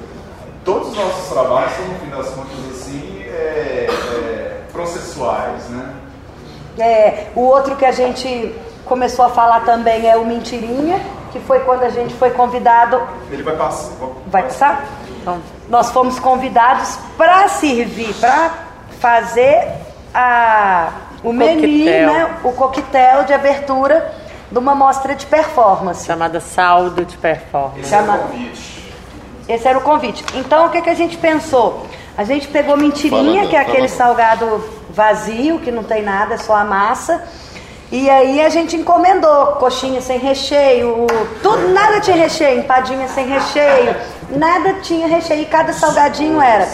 Todos os nossos trabalhos são, no fim das contas, assim, é, é, processuais, né? É, o outro que a gente começou a falar também é o Mentirinha, que foi quando a gente foi convidado. Ele vai passar. Vai passar? Então, nós fomos convidados para servir, para fazer a, o menu, Coquetel. né, o coquetel de abertura de uma mostra de performance. Chamada saldo de performance. Chama- Esse era o convite. Então, o que, que a gente pensou? A gente pegou mentirinha, Fala, que é aquele fala. salgado vazio, que não tem nada, é só a massa. E aí a gente encomendou coxinha sem recheio, tudo, nada tinha recheio, empadinha sem recheio, nada tinha recheio, e cada salgadinho era.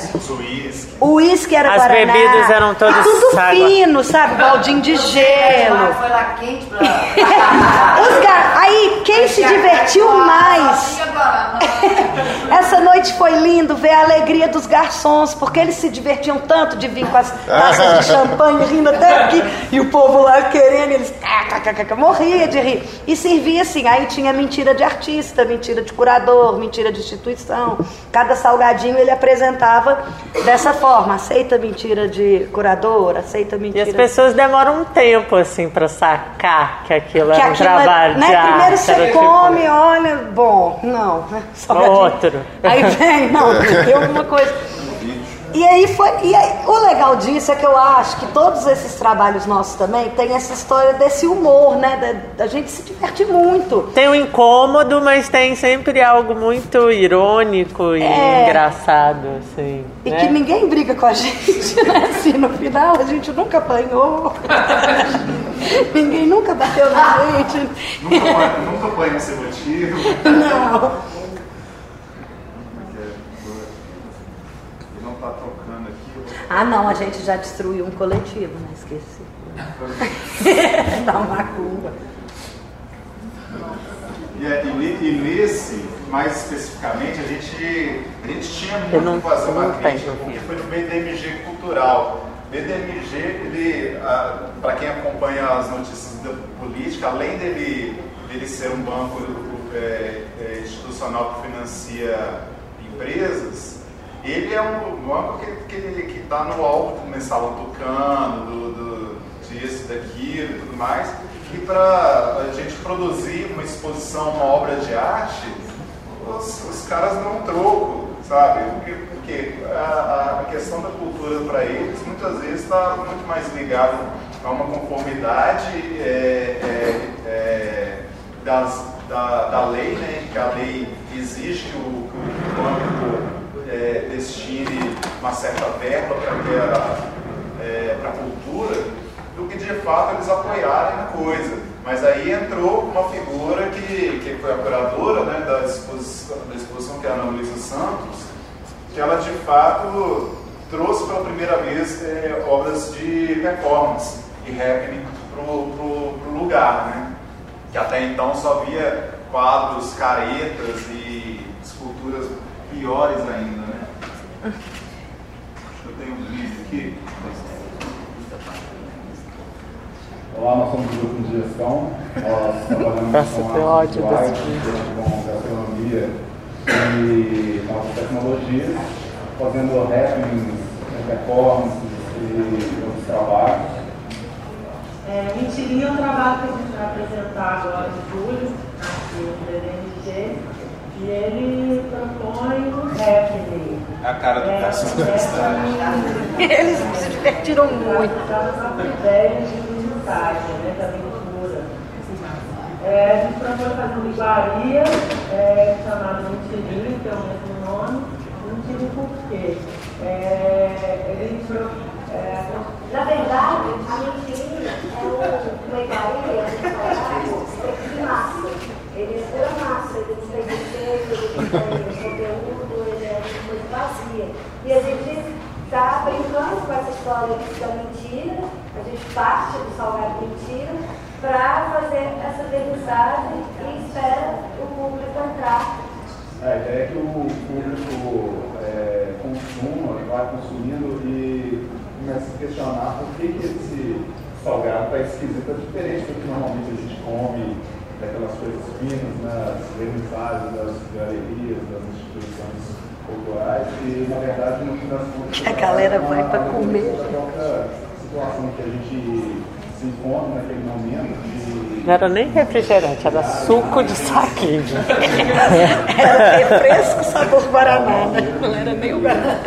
O uísque era As Guaraná, bebidas eram todas e tudo água. fino, sabe? Baldinho de gelo. Foi lá quente pra. Os gar- Aí, quem se divertiu mais essa noite foi lindo ver a alegria dos garçons, porque eles se divertiam tanto de vir com as taças de champanhe rindo até aqui, e o povo lá querendo, eles morria de rir. E servia assim, aí tinha mentira de artista, mentira de curador, mentira de instituição. Cada salgadinho ele apresentava dessa forma, aceita mentira de curador, aceita E mentira as pessoas demoram um tempo, assim, pra sacar que aquilo que era aquilo é- trabalho né, de Primeiro arte. você era tipo- come, olha, bom, não, né, salgadinho. Outro. Aí vem, não, tem alguma coisa. E aí foi. E aí, o legal disso é que eu acho que todos esses trabalhos nossos também tem essa história desse humor, né? Da, da gente se divertir muito. Tem um incômodo, mas tem sempre algo muito irônico e É. engraçado, assim. E né? que ninguém briga com a gente, né? Assim, no final a gente nunca apanhou. ninguém nunca bateu na gente. Nunca põe, nunca no seu motivo. Não. E não tá tocando aqui. eu vou- Ah, não, a gente já destruiu um coletivo, né? Esqueci. Dá uma curva. E, é- e e nesse, mais especificamente, a gente, a gente tinha muito Eu não- que fazer uma não crítica, porque foi no BDMG Cultural. BDMG, ele, para quem acompanha as notícias da política, além dele, dele ser um banco é, é, institucional que financia empresas, ele é um banco que está que, está no alvo do mensalão tucano, do, do, disso, daquilo e tudo mais. E para a gente produzir uma exposição, uma obra de arte, os, os caras dão um troco, sabe? Porque, porque a, a questão da cultura para eles muitas vezes está muito mais ligada a uma conformidade é, é, é, das, da, da lei, né? Que a lei exige que o, que o banco destine uma certa verba para é, a cultura, do que de fato eles apoiarem a coisa. Mas aí entrou uma figura que, que foi a curadora né, da, exposição, da exposição, que é a Ana Luísa Santos, que ela de fato trouxe pela primeira vez é, obras de performance e happening para o lugar, né? que até então só via quadros, caretas e esculturas piores ainda. Eu tenho um vídeo aqui. Olá, nós somos o grupo de gestão. Nós trabalhamos Nossa, com ódio visuais, desse com gastronomia e novas tecnologias, fazendo happenings, performances e outros trabalhos. É, Mentirinha é um trabalho que a gente vai apresentar agora em julho, aqui no DNG, e ele propõe um happening. É a cara do É, Cássio da cidade. Eles se divertiram muito. Uma ideia de mensagem, né, da leitura. É, a gente propõe fazer uma iguaria é, chamada Mentirinha, que é o mesmo nome. Mentirinha por quê? É, ele pro, é, Na verdade, a mentirinha é um legaria de massa. Ele é pura massa, ele não conteúdo, ele é vazia. E a gente está brincando com essa história da mentira, a gente parte do salgado mentira para fazer essa vernissagem e espera o público entrar A ideia é que o público é, consuma, vá consumindo e comece a questionar por que, que esse salgado está esquisito, é diferente do que normalmente a gente come, daquelas coisas finas nas vernissagens das galerias, das instituições culturais, e na verdade, no fim das contas, Que a galera é uma vai análise comer. da própria situação que a gente se encontra naquele momento de Não era nem refrigerante, era suco de saquinho. Era refresco sabor Guaraná, né? Não era nem o Guaraná.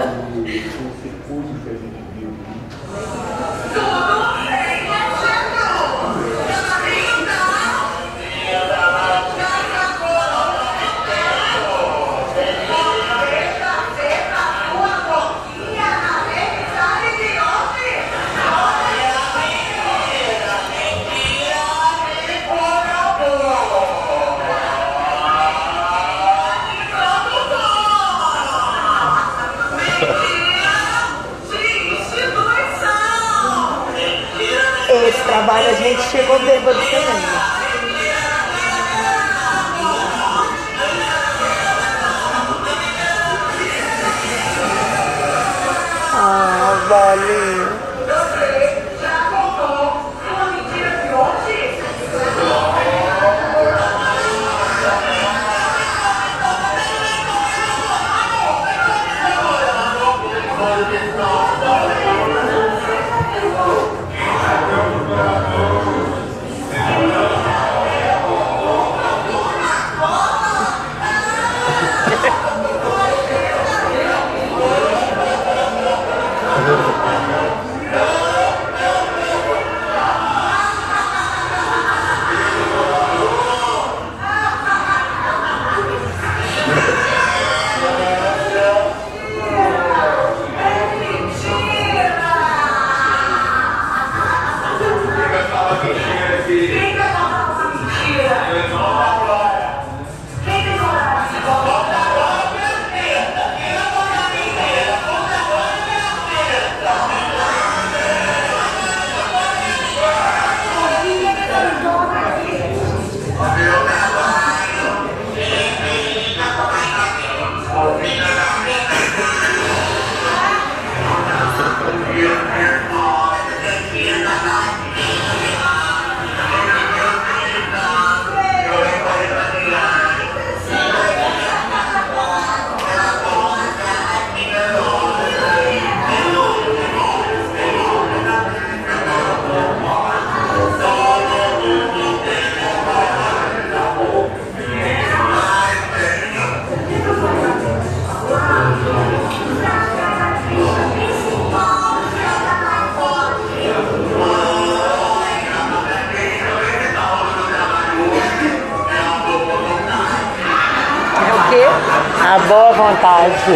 Boa vontade.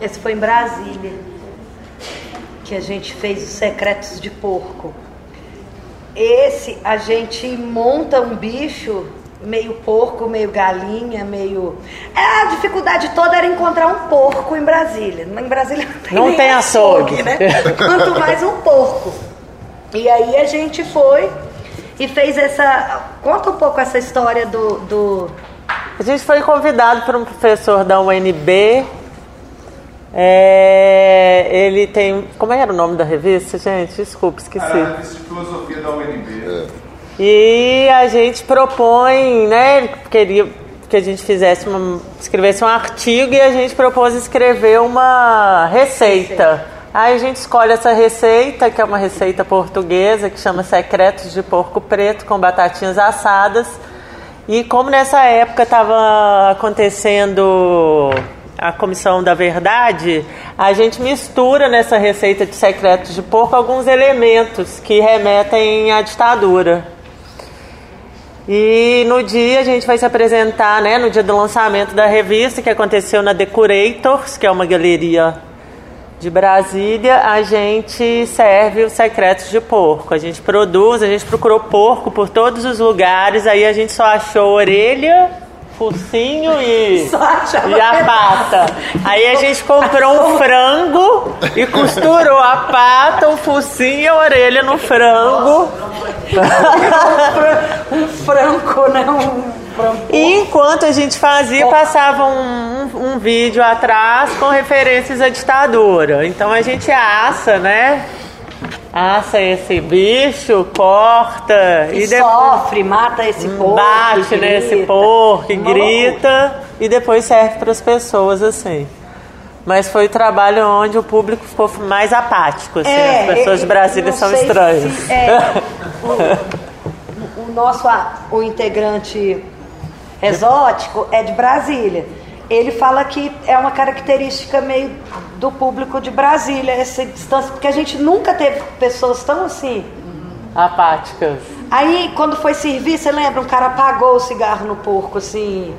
Esse foi em Brasília, que a gente fez os secretos de porco. Esse a gente monta um bicho meio porco, meio galinha, meio. É, a dificuldade toda era encontrar um porco em Brasília. Em Brasília não tem, Não tem açougue. né? Quanto mais um porco. E aí a gente foi e fez essa. Conta um pouco essa história do. do... A gente foi convidado por um professor da UNB. É, ele tem. Como era o nome da revista, gente? Desculpa, esqueci. Era a revista de filosofia da UNB. E a gente propõe, né? Queria que a gente fizesse uma, escrevesse um artigo e a gente propôs escrever uma receita. Aí a gente escolhe essa receita, que é uma receita portuguesa, que chama Secretos de Porco Preto com batatinhas assadas. E como nessa época estava acontecendo a Comissão da Verdade, a gente mistura nessa receita de secretos de porco alguns elementos que remetem à ditadura. E no dia a gente vai se apresentar, né, no dia do lançamento da revista, que aconteceu na Decorators, que é uma galeria de Brasília, a gente serve os secretos de porco. A gente produz, a gente procurou porco por todos os lugares, aí a gente só achou orelha, focinho e, achava e a pata. Aí a gente comprou um frango e costurou a pata, o focinho e a orelha no frango. um franco, né? Um. E enquanto a gente fazia, passava um, um, um vídeo atrás com referências à ditadura. Então a gente assa, né? Assa esse bicho, corta E, e, depois sofre, mata esse porco. bate nesse porco e grita e depois serve para as pessoas assim. Mas foi o trabalho onde o público ficou mais apático, assim. É, as pessoas de eu- Brasília são estranhas. se- é, o, o nosso o integrante exótico é de Brasília. Ele fala que é uma característica meio do público de Brasília, essa distância, porque a gente nunca teve pessoas tão assim. Apáticas. Aí, quando foi servir, você lembra? Um cara apagou o cigarro no porco, assim.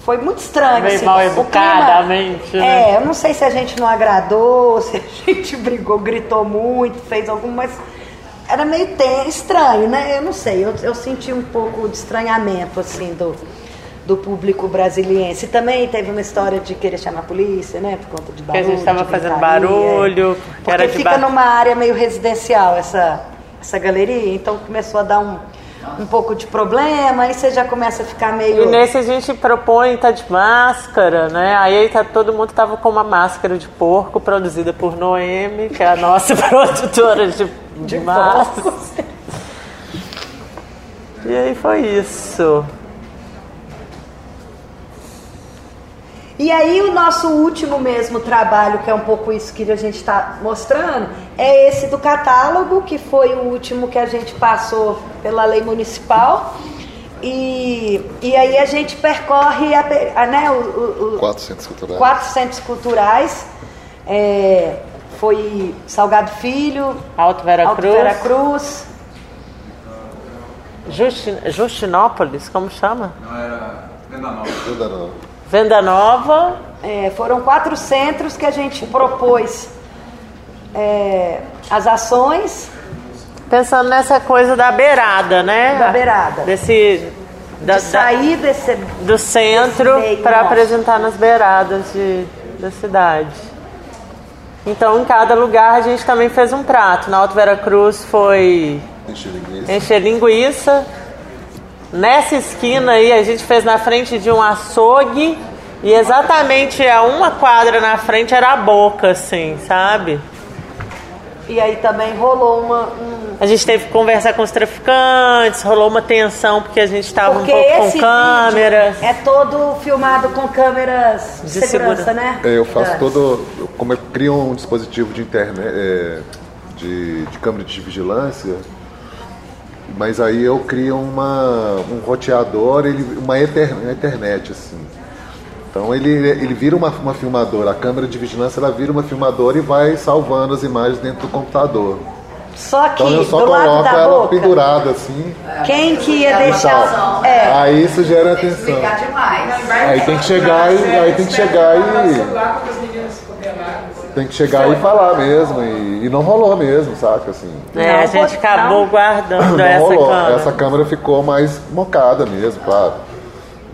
Foi muito estranho. Meio assim. mal O clima- educadamente, né? É, eu não sei se a gente não agradou, se a gente brigou, gritou muito, fez algumas. Era meio estranho, né? Eu não sei. Eu, eu senti um pouco de estranhamento, assim, do, do público brasiliense. Também teve uma história de querer chamar a polícia, né? Por conta de Porque a barulho. gente estava de fazendo barulho, que Porque era de fica ba- numa área meio residencial essa, essa galeria, então começou a dar um, um pouco de problema, aí você já começa a ficar meio. E nesse a gente propõe tá de máscara, né? Aí tá, todo mundo tava com uma máscara de porco produzida por Noemi, que é a nossa produtora de, de máscara. E aí foi isso. E aí o nosso último mesmo trabalho, que é um pouco isso que a gente está mostrando, é esse do catálogo, que foi o último que a gente passou pela lei municipal. E, e aí a gente percorre a, a, né, o, o- o- 400 culturais. quatro centros culturais. É, foi Salgado Filho, Alto Vera Alto Cruz, Vera Cruz, Justi- Justinópolis, como chama? Não era Venda Nova. Venda Nova. É, foram quatro centros que a gente propôs é, as ações. Pensando nessa coisa da beirada, né? Da beirada. Desse. Da, de sair desse, do centro para apresentar nas beiradas de, da cidade. Então, em cada lugar a gente também fez um prato. Na Alto Vera Cruz foi Enche linguiça. encher linguiça. Nessa esquina aí a gente fez na frente de um açougue e exatamente a uma quadra na frente era a boca, assim, sabe? E aí também rolou uma. um- A gente teve que conversar com os traficantes, rolou uma tensão porque a gente estava um pouco com câmeras. vídeo é todo filmado com câmeras de, De segurança, segura- né? É, eu faço É. todo. Como eu crio um dispositivo de internet, é, de, de câmera de vigilância, mas aí eu crio uma, um roteador, ele, uma, internet, assim. Então ele, ele vira uma, uma filmadora, a câmera de vigilância ela vira uma filmadora e vai salvando as imagens dentro do computador. Só que Então eu só do lado coloco da ela boca, pendurada assim. quem que ia e deixar. tal. É, Aí isso gera atenção. Aí tem que chegar e aí tem que chegar e tem que chegar e falar mesmo e, e não rolou mesmo, saca assim. É, a gente acabou guardando Não essa rolou. câmera. Essa câmera ficou mais mocada mesmo, claro.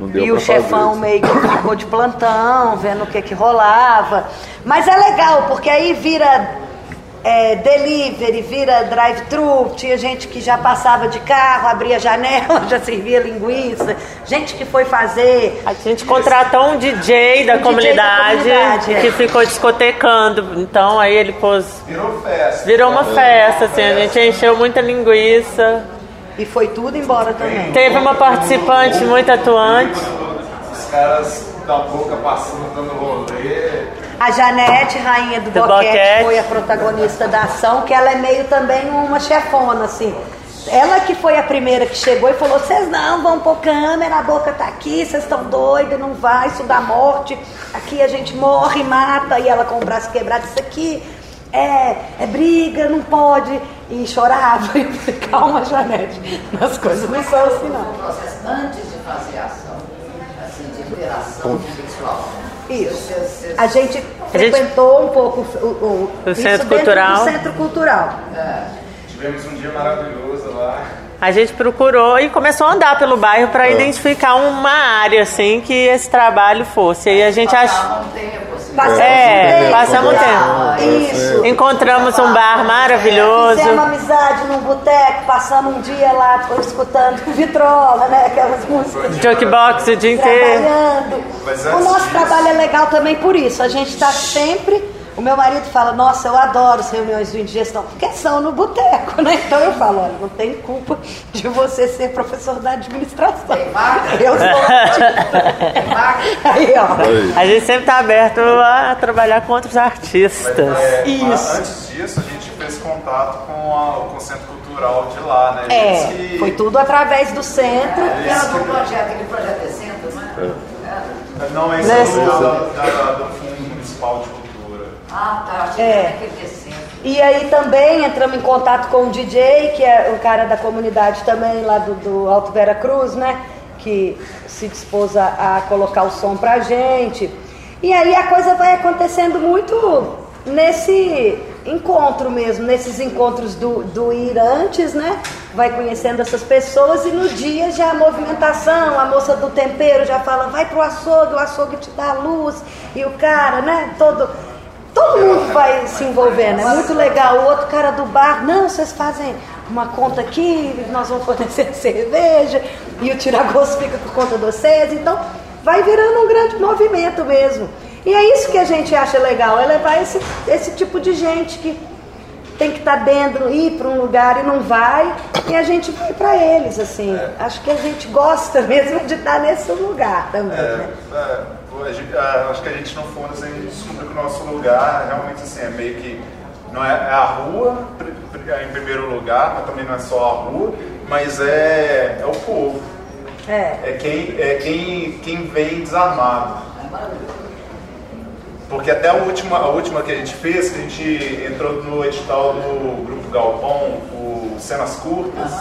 Não deu E pra o chefão fazer. meio que ficou de plantão, vendo o que que rolava. Mas é legal, porque aí vira é, delivery, vira drive-thru. Tinha gente que já passava de carro, abria a janela, já servia linguiça. Gente que foi fazer. A gente contratou um DJ da Um DJ da comunidade, comunidade, é. que ficou discotecando. Então aí ele pôs. Virou festa. Virou uma festa, assim, a gente encheu muita linguiça. E foi tudo embora também. Teve uma participante muito atuante. Os caras da boca passando, dando rolê. A Janete, rainha do, Do boquete, boquete. foi a protagonista da ação, que ela é meio também uma chefona, assim. Ela que foi a primeira que chegou e falou: vocês não vão pôr câmera, a boca tá aqui, vocês estão doidos, não vai, isso dá morte. Aqui a gente morre, mata, e ela com o braço quebrado, isso aqui é, é briga, não pode. E chorava. E eu falei, calma, Janete, as coisas não são assim, não. Antes de fazer a ação, assim, de interação pessoal. Isso. A gente A gente- frequentou um pouco o, o, O centro cultural. do centro cultural. Tivemos um dia maravilhoso lá. A gente procurou e começou a andar pelo bairro para identificar uma área assim que esse trabalho fosse. E a gente achou. Um tempo, assim. Passamos É, um tempo passamos tempo. Isso. Encontramos um bar maravilhoso. Fizemos amizade num boteco, passamos um dia lá escutando vitrola, né? Aquelas músicas. Jukebox o dia inteiro. Trabalhando. O nosso trabalho é legal também por isso. A gente está sempre. O meu marido fala, nossa, eu adoro as reuniões de indigestão, porque são no boteco, né? Então eu falo, olha, não tem culpa de você ser professor da administração. Eu sou. Aí, ó. A gente sempre está aberto a trabalhar com outros artistas. É, Isso. mas Antes disso, a gente fez contato com, a- com o centro cultural de lá, né? É, que- foi tudo através do centro. Aquela do projeto, aquele projeto é centro, né? Não é Nesse- esse da, da, do Fundo Municipal de Cultura. Ah, tá. É. E aí também entramos em contato com o DJ, que é o cara da comunidade também lá do, do Alto Vera Cruz, né? Que se dispôs a, a colocar o som pra gente. E aí a coisa vai acontecendo muito nesse encontro mesmo, nesses encontros do, do ir antes, né? Vai conhecendo essas pessoas e no dia já a movimentação, a moça do tempero já fala, vai pro açougue, o açougue te dá a luz, e o cara, né, todo Todo mundo vai se envolvendo, é muito legal. O outro cara do bar, não, vocês fazem uma conta aqui, nós vamos fornecer cerveja, e o tiragosto fica por conta de vocês. Então, vai virando um grande movimento mesmo. E é isso que a gente acha legal, é levar esse, esse tipo de gente que tem que estar dentro, ir para um lugar e não vai, e a gente vai para eles, assim. Acho que a gente gosta mesmo de estar nesse lugar também. né? É, é, a gente- é, acho que a gente no fundo assim, descobriu que o nosso lugar realmente assim, é meio que não é, é a rua é em primeiro lugar, mas também não é só a rua, mas é, é o povo. É. É quem, é quem, quem vem desarmado. Porque até a última, a última que a gente fez, que a gente entrou no edital do Grupo Galpão, o Cenas Curtas,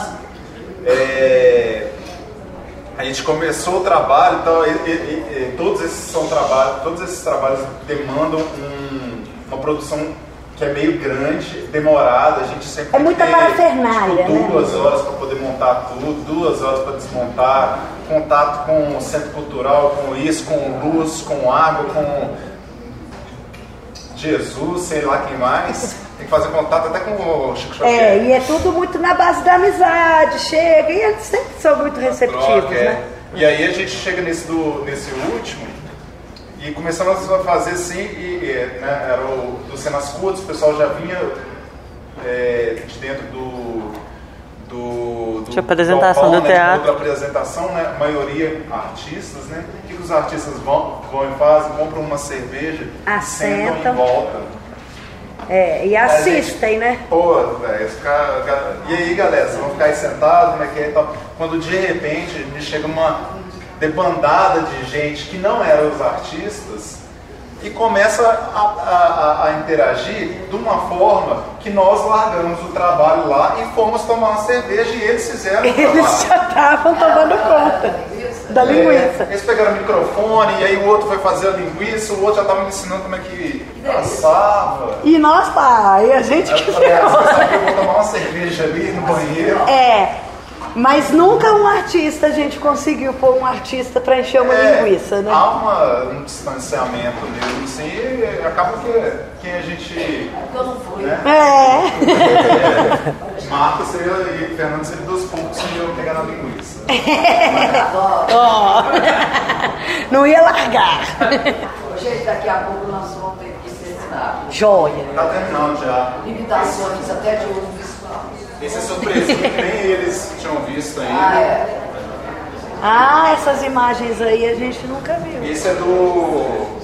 é, a gente começou o trabalho e tal, e, e- e- todos esses são trabalhos, todos esses trabalhos demandam um- uma produção que é meio grande, demorada, a gente sempre É muita tem parafernália, tipo, né? duas horas para poder montar tudo, duas horas para desmontar, contato com o centro cultural, com isso, com luz, com água, com Jesus, sei lá quem mais. Tem que fazer contato até com o Chico É, Xavier. e é tudo muito na base da amizade, chega, e eles sempre são muito receptivos, Troca, é. né? E aí a gente chega nesse, do, nesse último e começamos a fazer assim, e, e, né, era o do Cenas Curtas, o pessoal já vinha é, de dentro do, do, do Tipo, apresentação do né, teatro. De outra apresentação, né? A maioria artistas, né? O que, que os artistas vão, vão e fazem? Compram uma cerveja e sentam Assentam. em volta. É, e assistem, né? Pô, velho, E aí, galera, vocês vão ficar aí sentados, como é que é e tal. Quando de repente me chega uma, debandada de gente que não eram os artistas e começa a, a, a, interagir de uma forma que nós largamos o trabalho lá e fomos tomar uma cerveja e eles fizeram o trabalho. Eles já estavam tomando conta da linguiça. É, eles pegaram o microfone e aí o outro foi fazer a linguiça, o outro já estava me ensinando como é que assava. E nós, pai, a gente que falei, ah, você sabe que eu vou tomar uma cerveja ali no banheiro? É, mas nunca um artista, a gente conseguiu pôr um artista para encher uma é, linguiça, né? Há uma, um distanciamento mesmo, assim, e acaba que quem a gente. Eu não fui. Né? É. é. Seria, e Fernando seria dos poucos que iam pegar na linguiça. oh. Não ia largar. Gente, daqui a pouco nós vamos ter que ensinar. Joia. Está terminando já. Limitações até de uso esse é surpresinho que nem eles tinham visto ainda. Ah, é. ah, essas imagens aí a gente nunca viu. Esse é do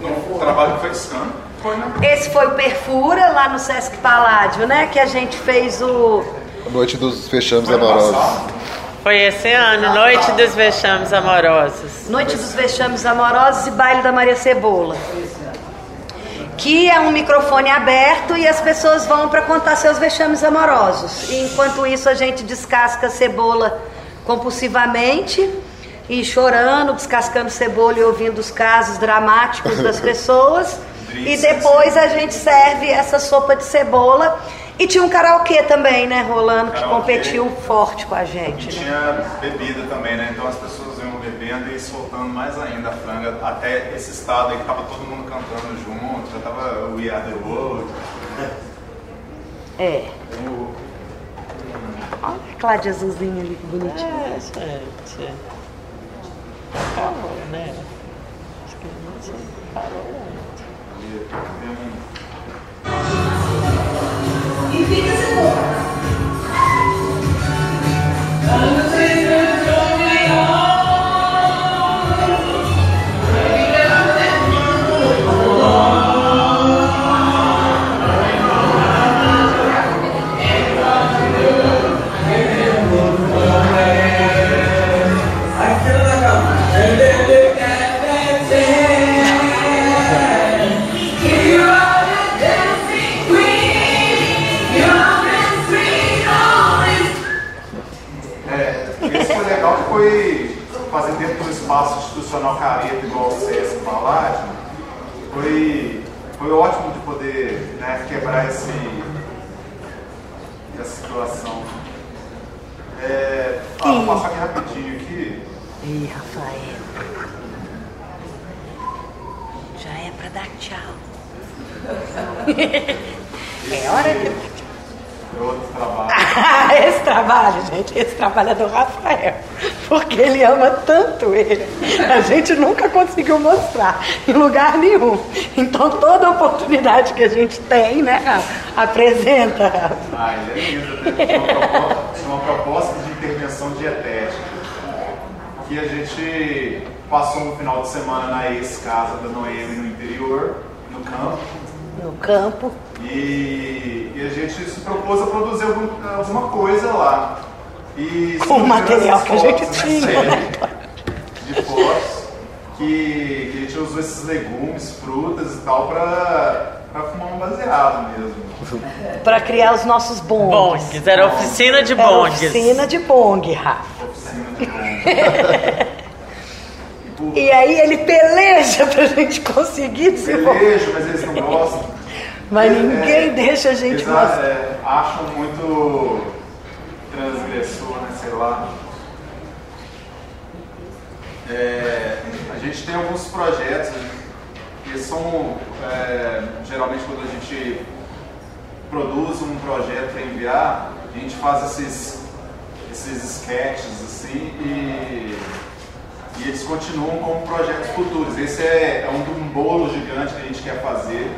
no trabalho que foi Scan. Esse foi o Perfura lá no Sesc Paládio, né? Que a gente fez o. Noite dos Fechamos Amorosos. Foi esse ano, Noite dos Vexames Amorosos. Noite dos Vexames Amorosos e Baile da Maria Cebola que é um microfone aberto e as pessoas vão para contar seus vexames amorosos. E enquanto isso a gente descasca cebola compulsivamente e chorando, descascando cebola e ouvindo os casos dramáticos das pessoas. e depois a gente serve essa sopa de cebola. E tinha um karaokê também, né, rolando, karaokê. que competiu forte com a gente. E né? tinha bebida também, né? Então as pessoas bebendo e soltando mais ainda a franga, até esse estado aí que tava todo mundo cantando junto, já tava We Are The World. É. O... Olha a Cláudia azulzinha ali, que bonitinha. É, gente. Acabou, né? Acho que não sei. Parou E fica seguro. Poder né, quebrar esse, essa situação. É, vou passar aqui rapidinho aqui. Ih, Rafael. Já é para dar tchau. é hora de outro trabalho. esse trabalho, gente, esse trabalho é do Rafael. Porque ele ama tanto ele. A gente nunca conseguiu mostrar em lugar nenhum. Então toda oportunidade que a gente tem, né, Rafa? Apresenta, Rafa. Ah, ele é lindo, né? Uma proposta, uma proposta de intervenção dietética. Que a gente passou um final de semana na ex-casa da Noemi no interior, no campo. No campo. E, e, a gente se propôs a produzir algum, alguma coisa lá. E Com o material que a gente né, tinha. De fotos que, que, a gente usou esses legumes, frutas e tal para fumar um baseado mesmo. para criar os nossos bongs. Bongs, era oficina de bongs. Era oficina de bong, Rafa. Oficina de bong. E aí ele peleja pra gente conseguir desenvolver. Peleja, mas eles não gostam. Mas ninguém é, deixa a gente eles mostrar. É, acham muito transgressor, né? Sei lá. É, a gente tem alguns projetos que são é, geralmente quando a gente produz um projeto para enviar, a gente faz esses, esses sketches assim e, e eles continuam como projetos futuros. Esse é, é um, um bolo gigante que a gente quer fazer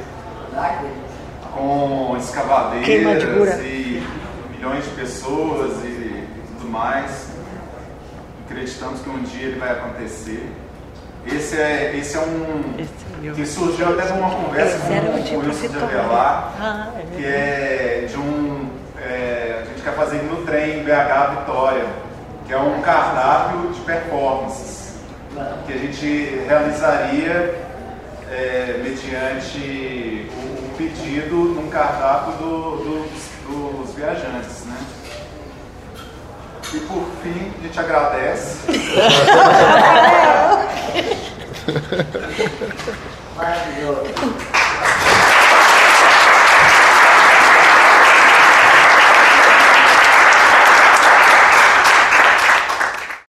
com escavadeiras e milhões de pessoas e, tudo mais. Acreditamos que um dia ele vai acontecer. Esse é, esse é um que surgiu até numa conversa com, o Wilson de Avelar, ah, é que é de um. É, a gente quer fazer no trem BH Vitória, que é um cardápio de performances. que a gente realizaria é, mediante pedido num cardápio do, do, dos viajantes, né? E por fim, a gente agradece. Maravilhoso.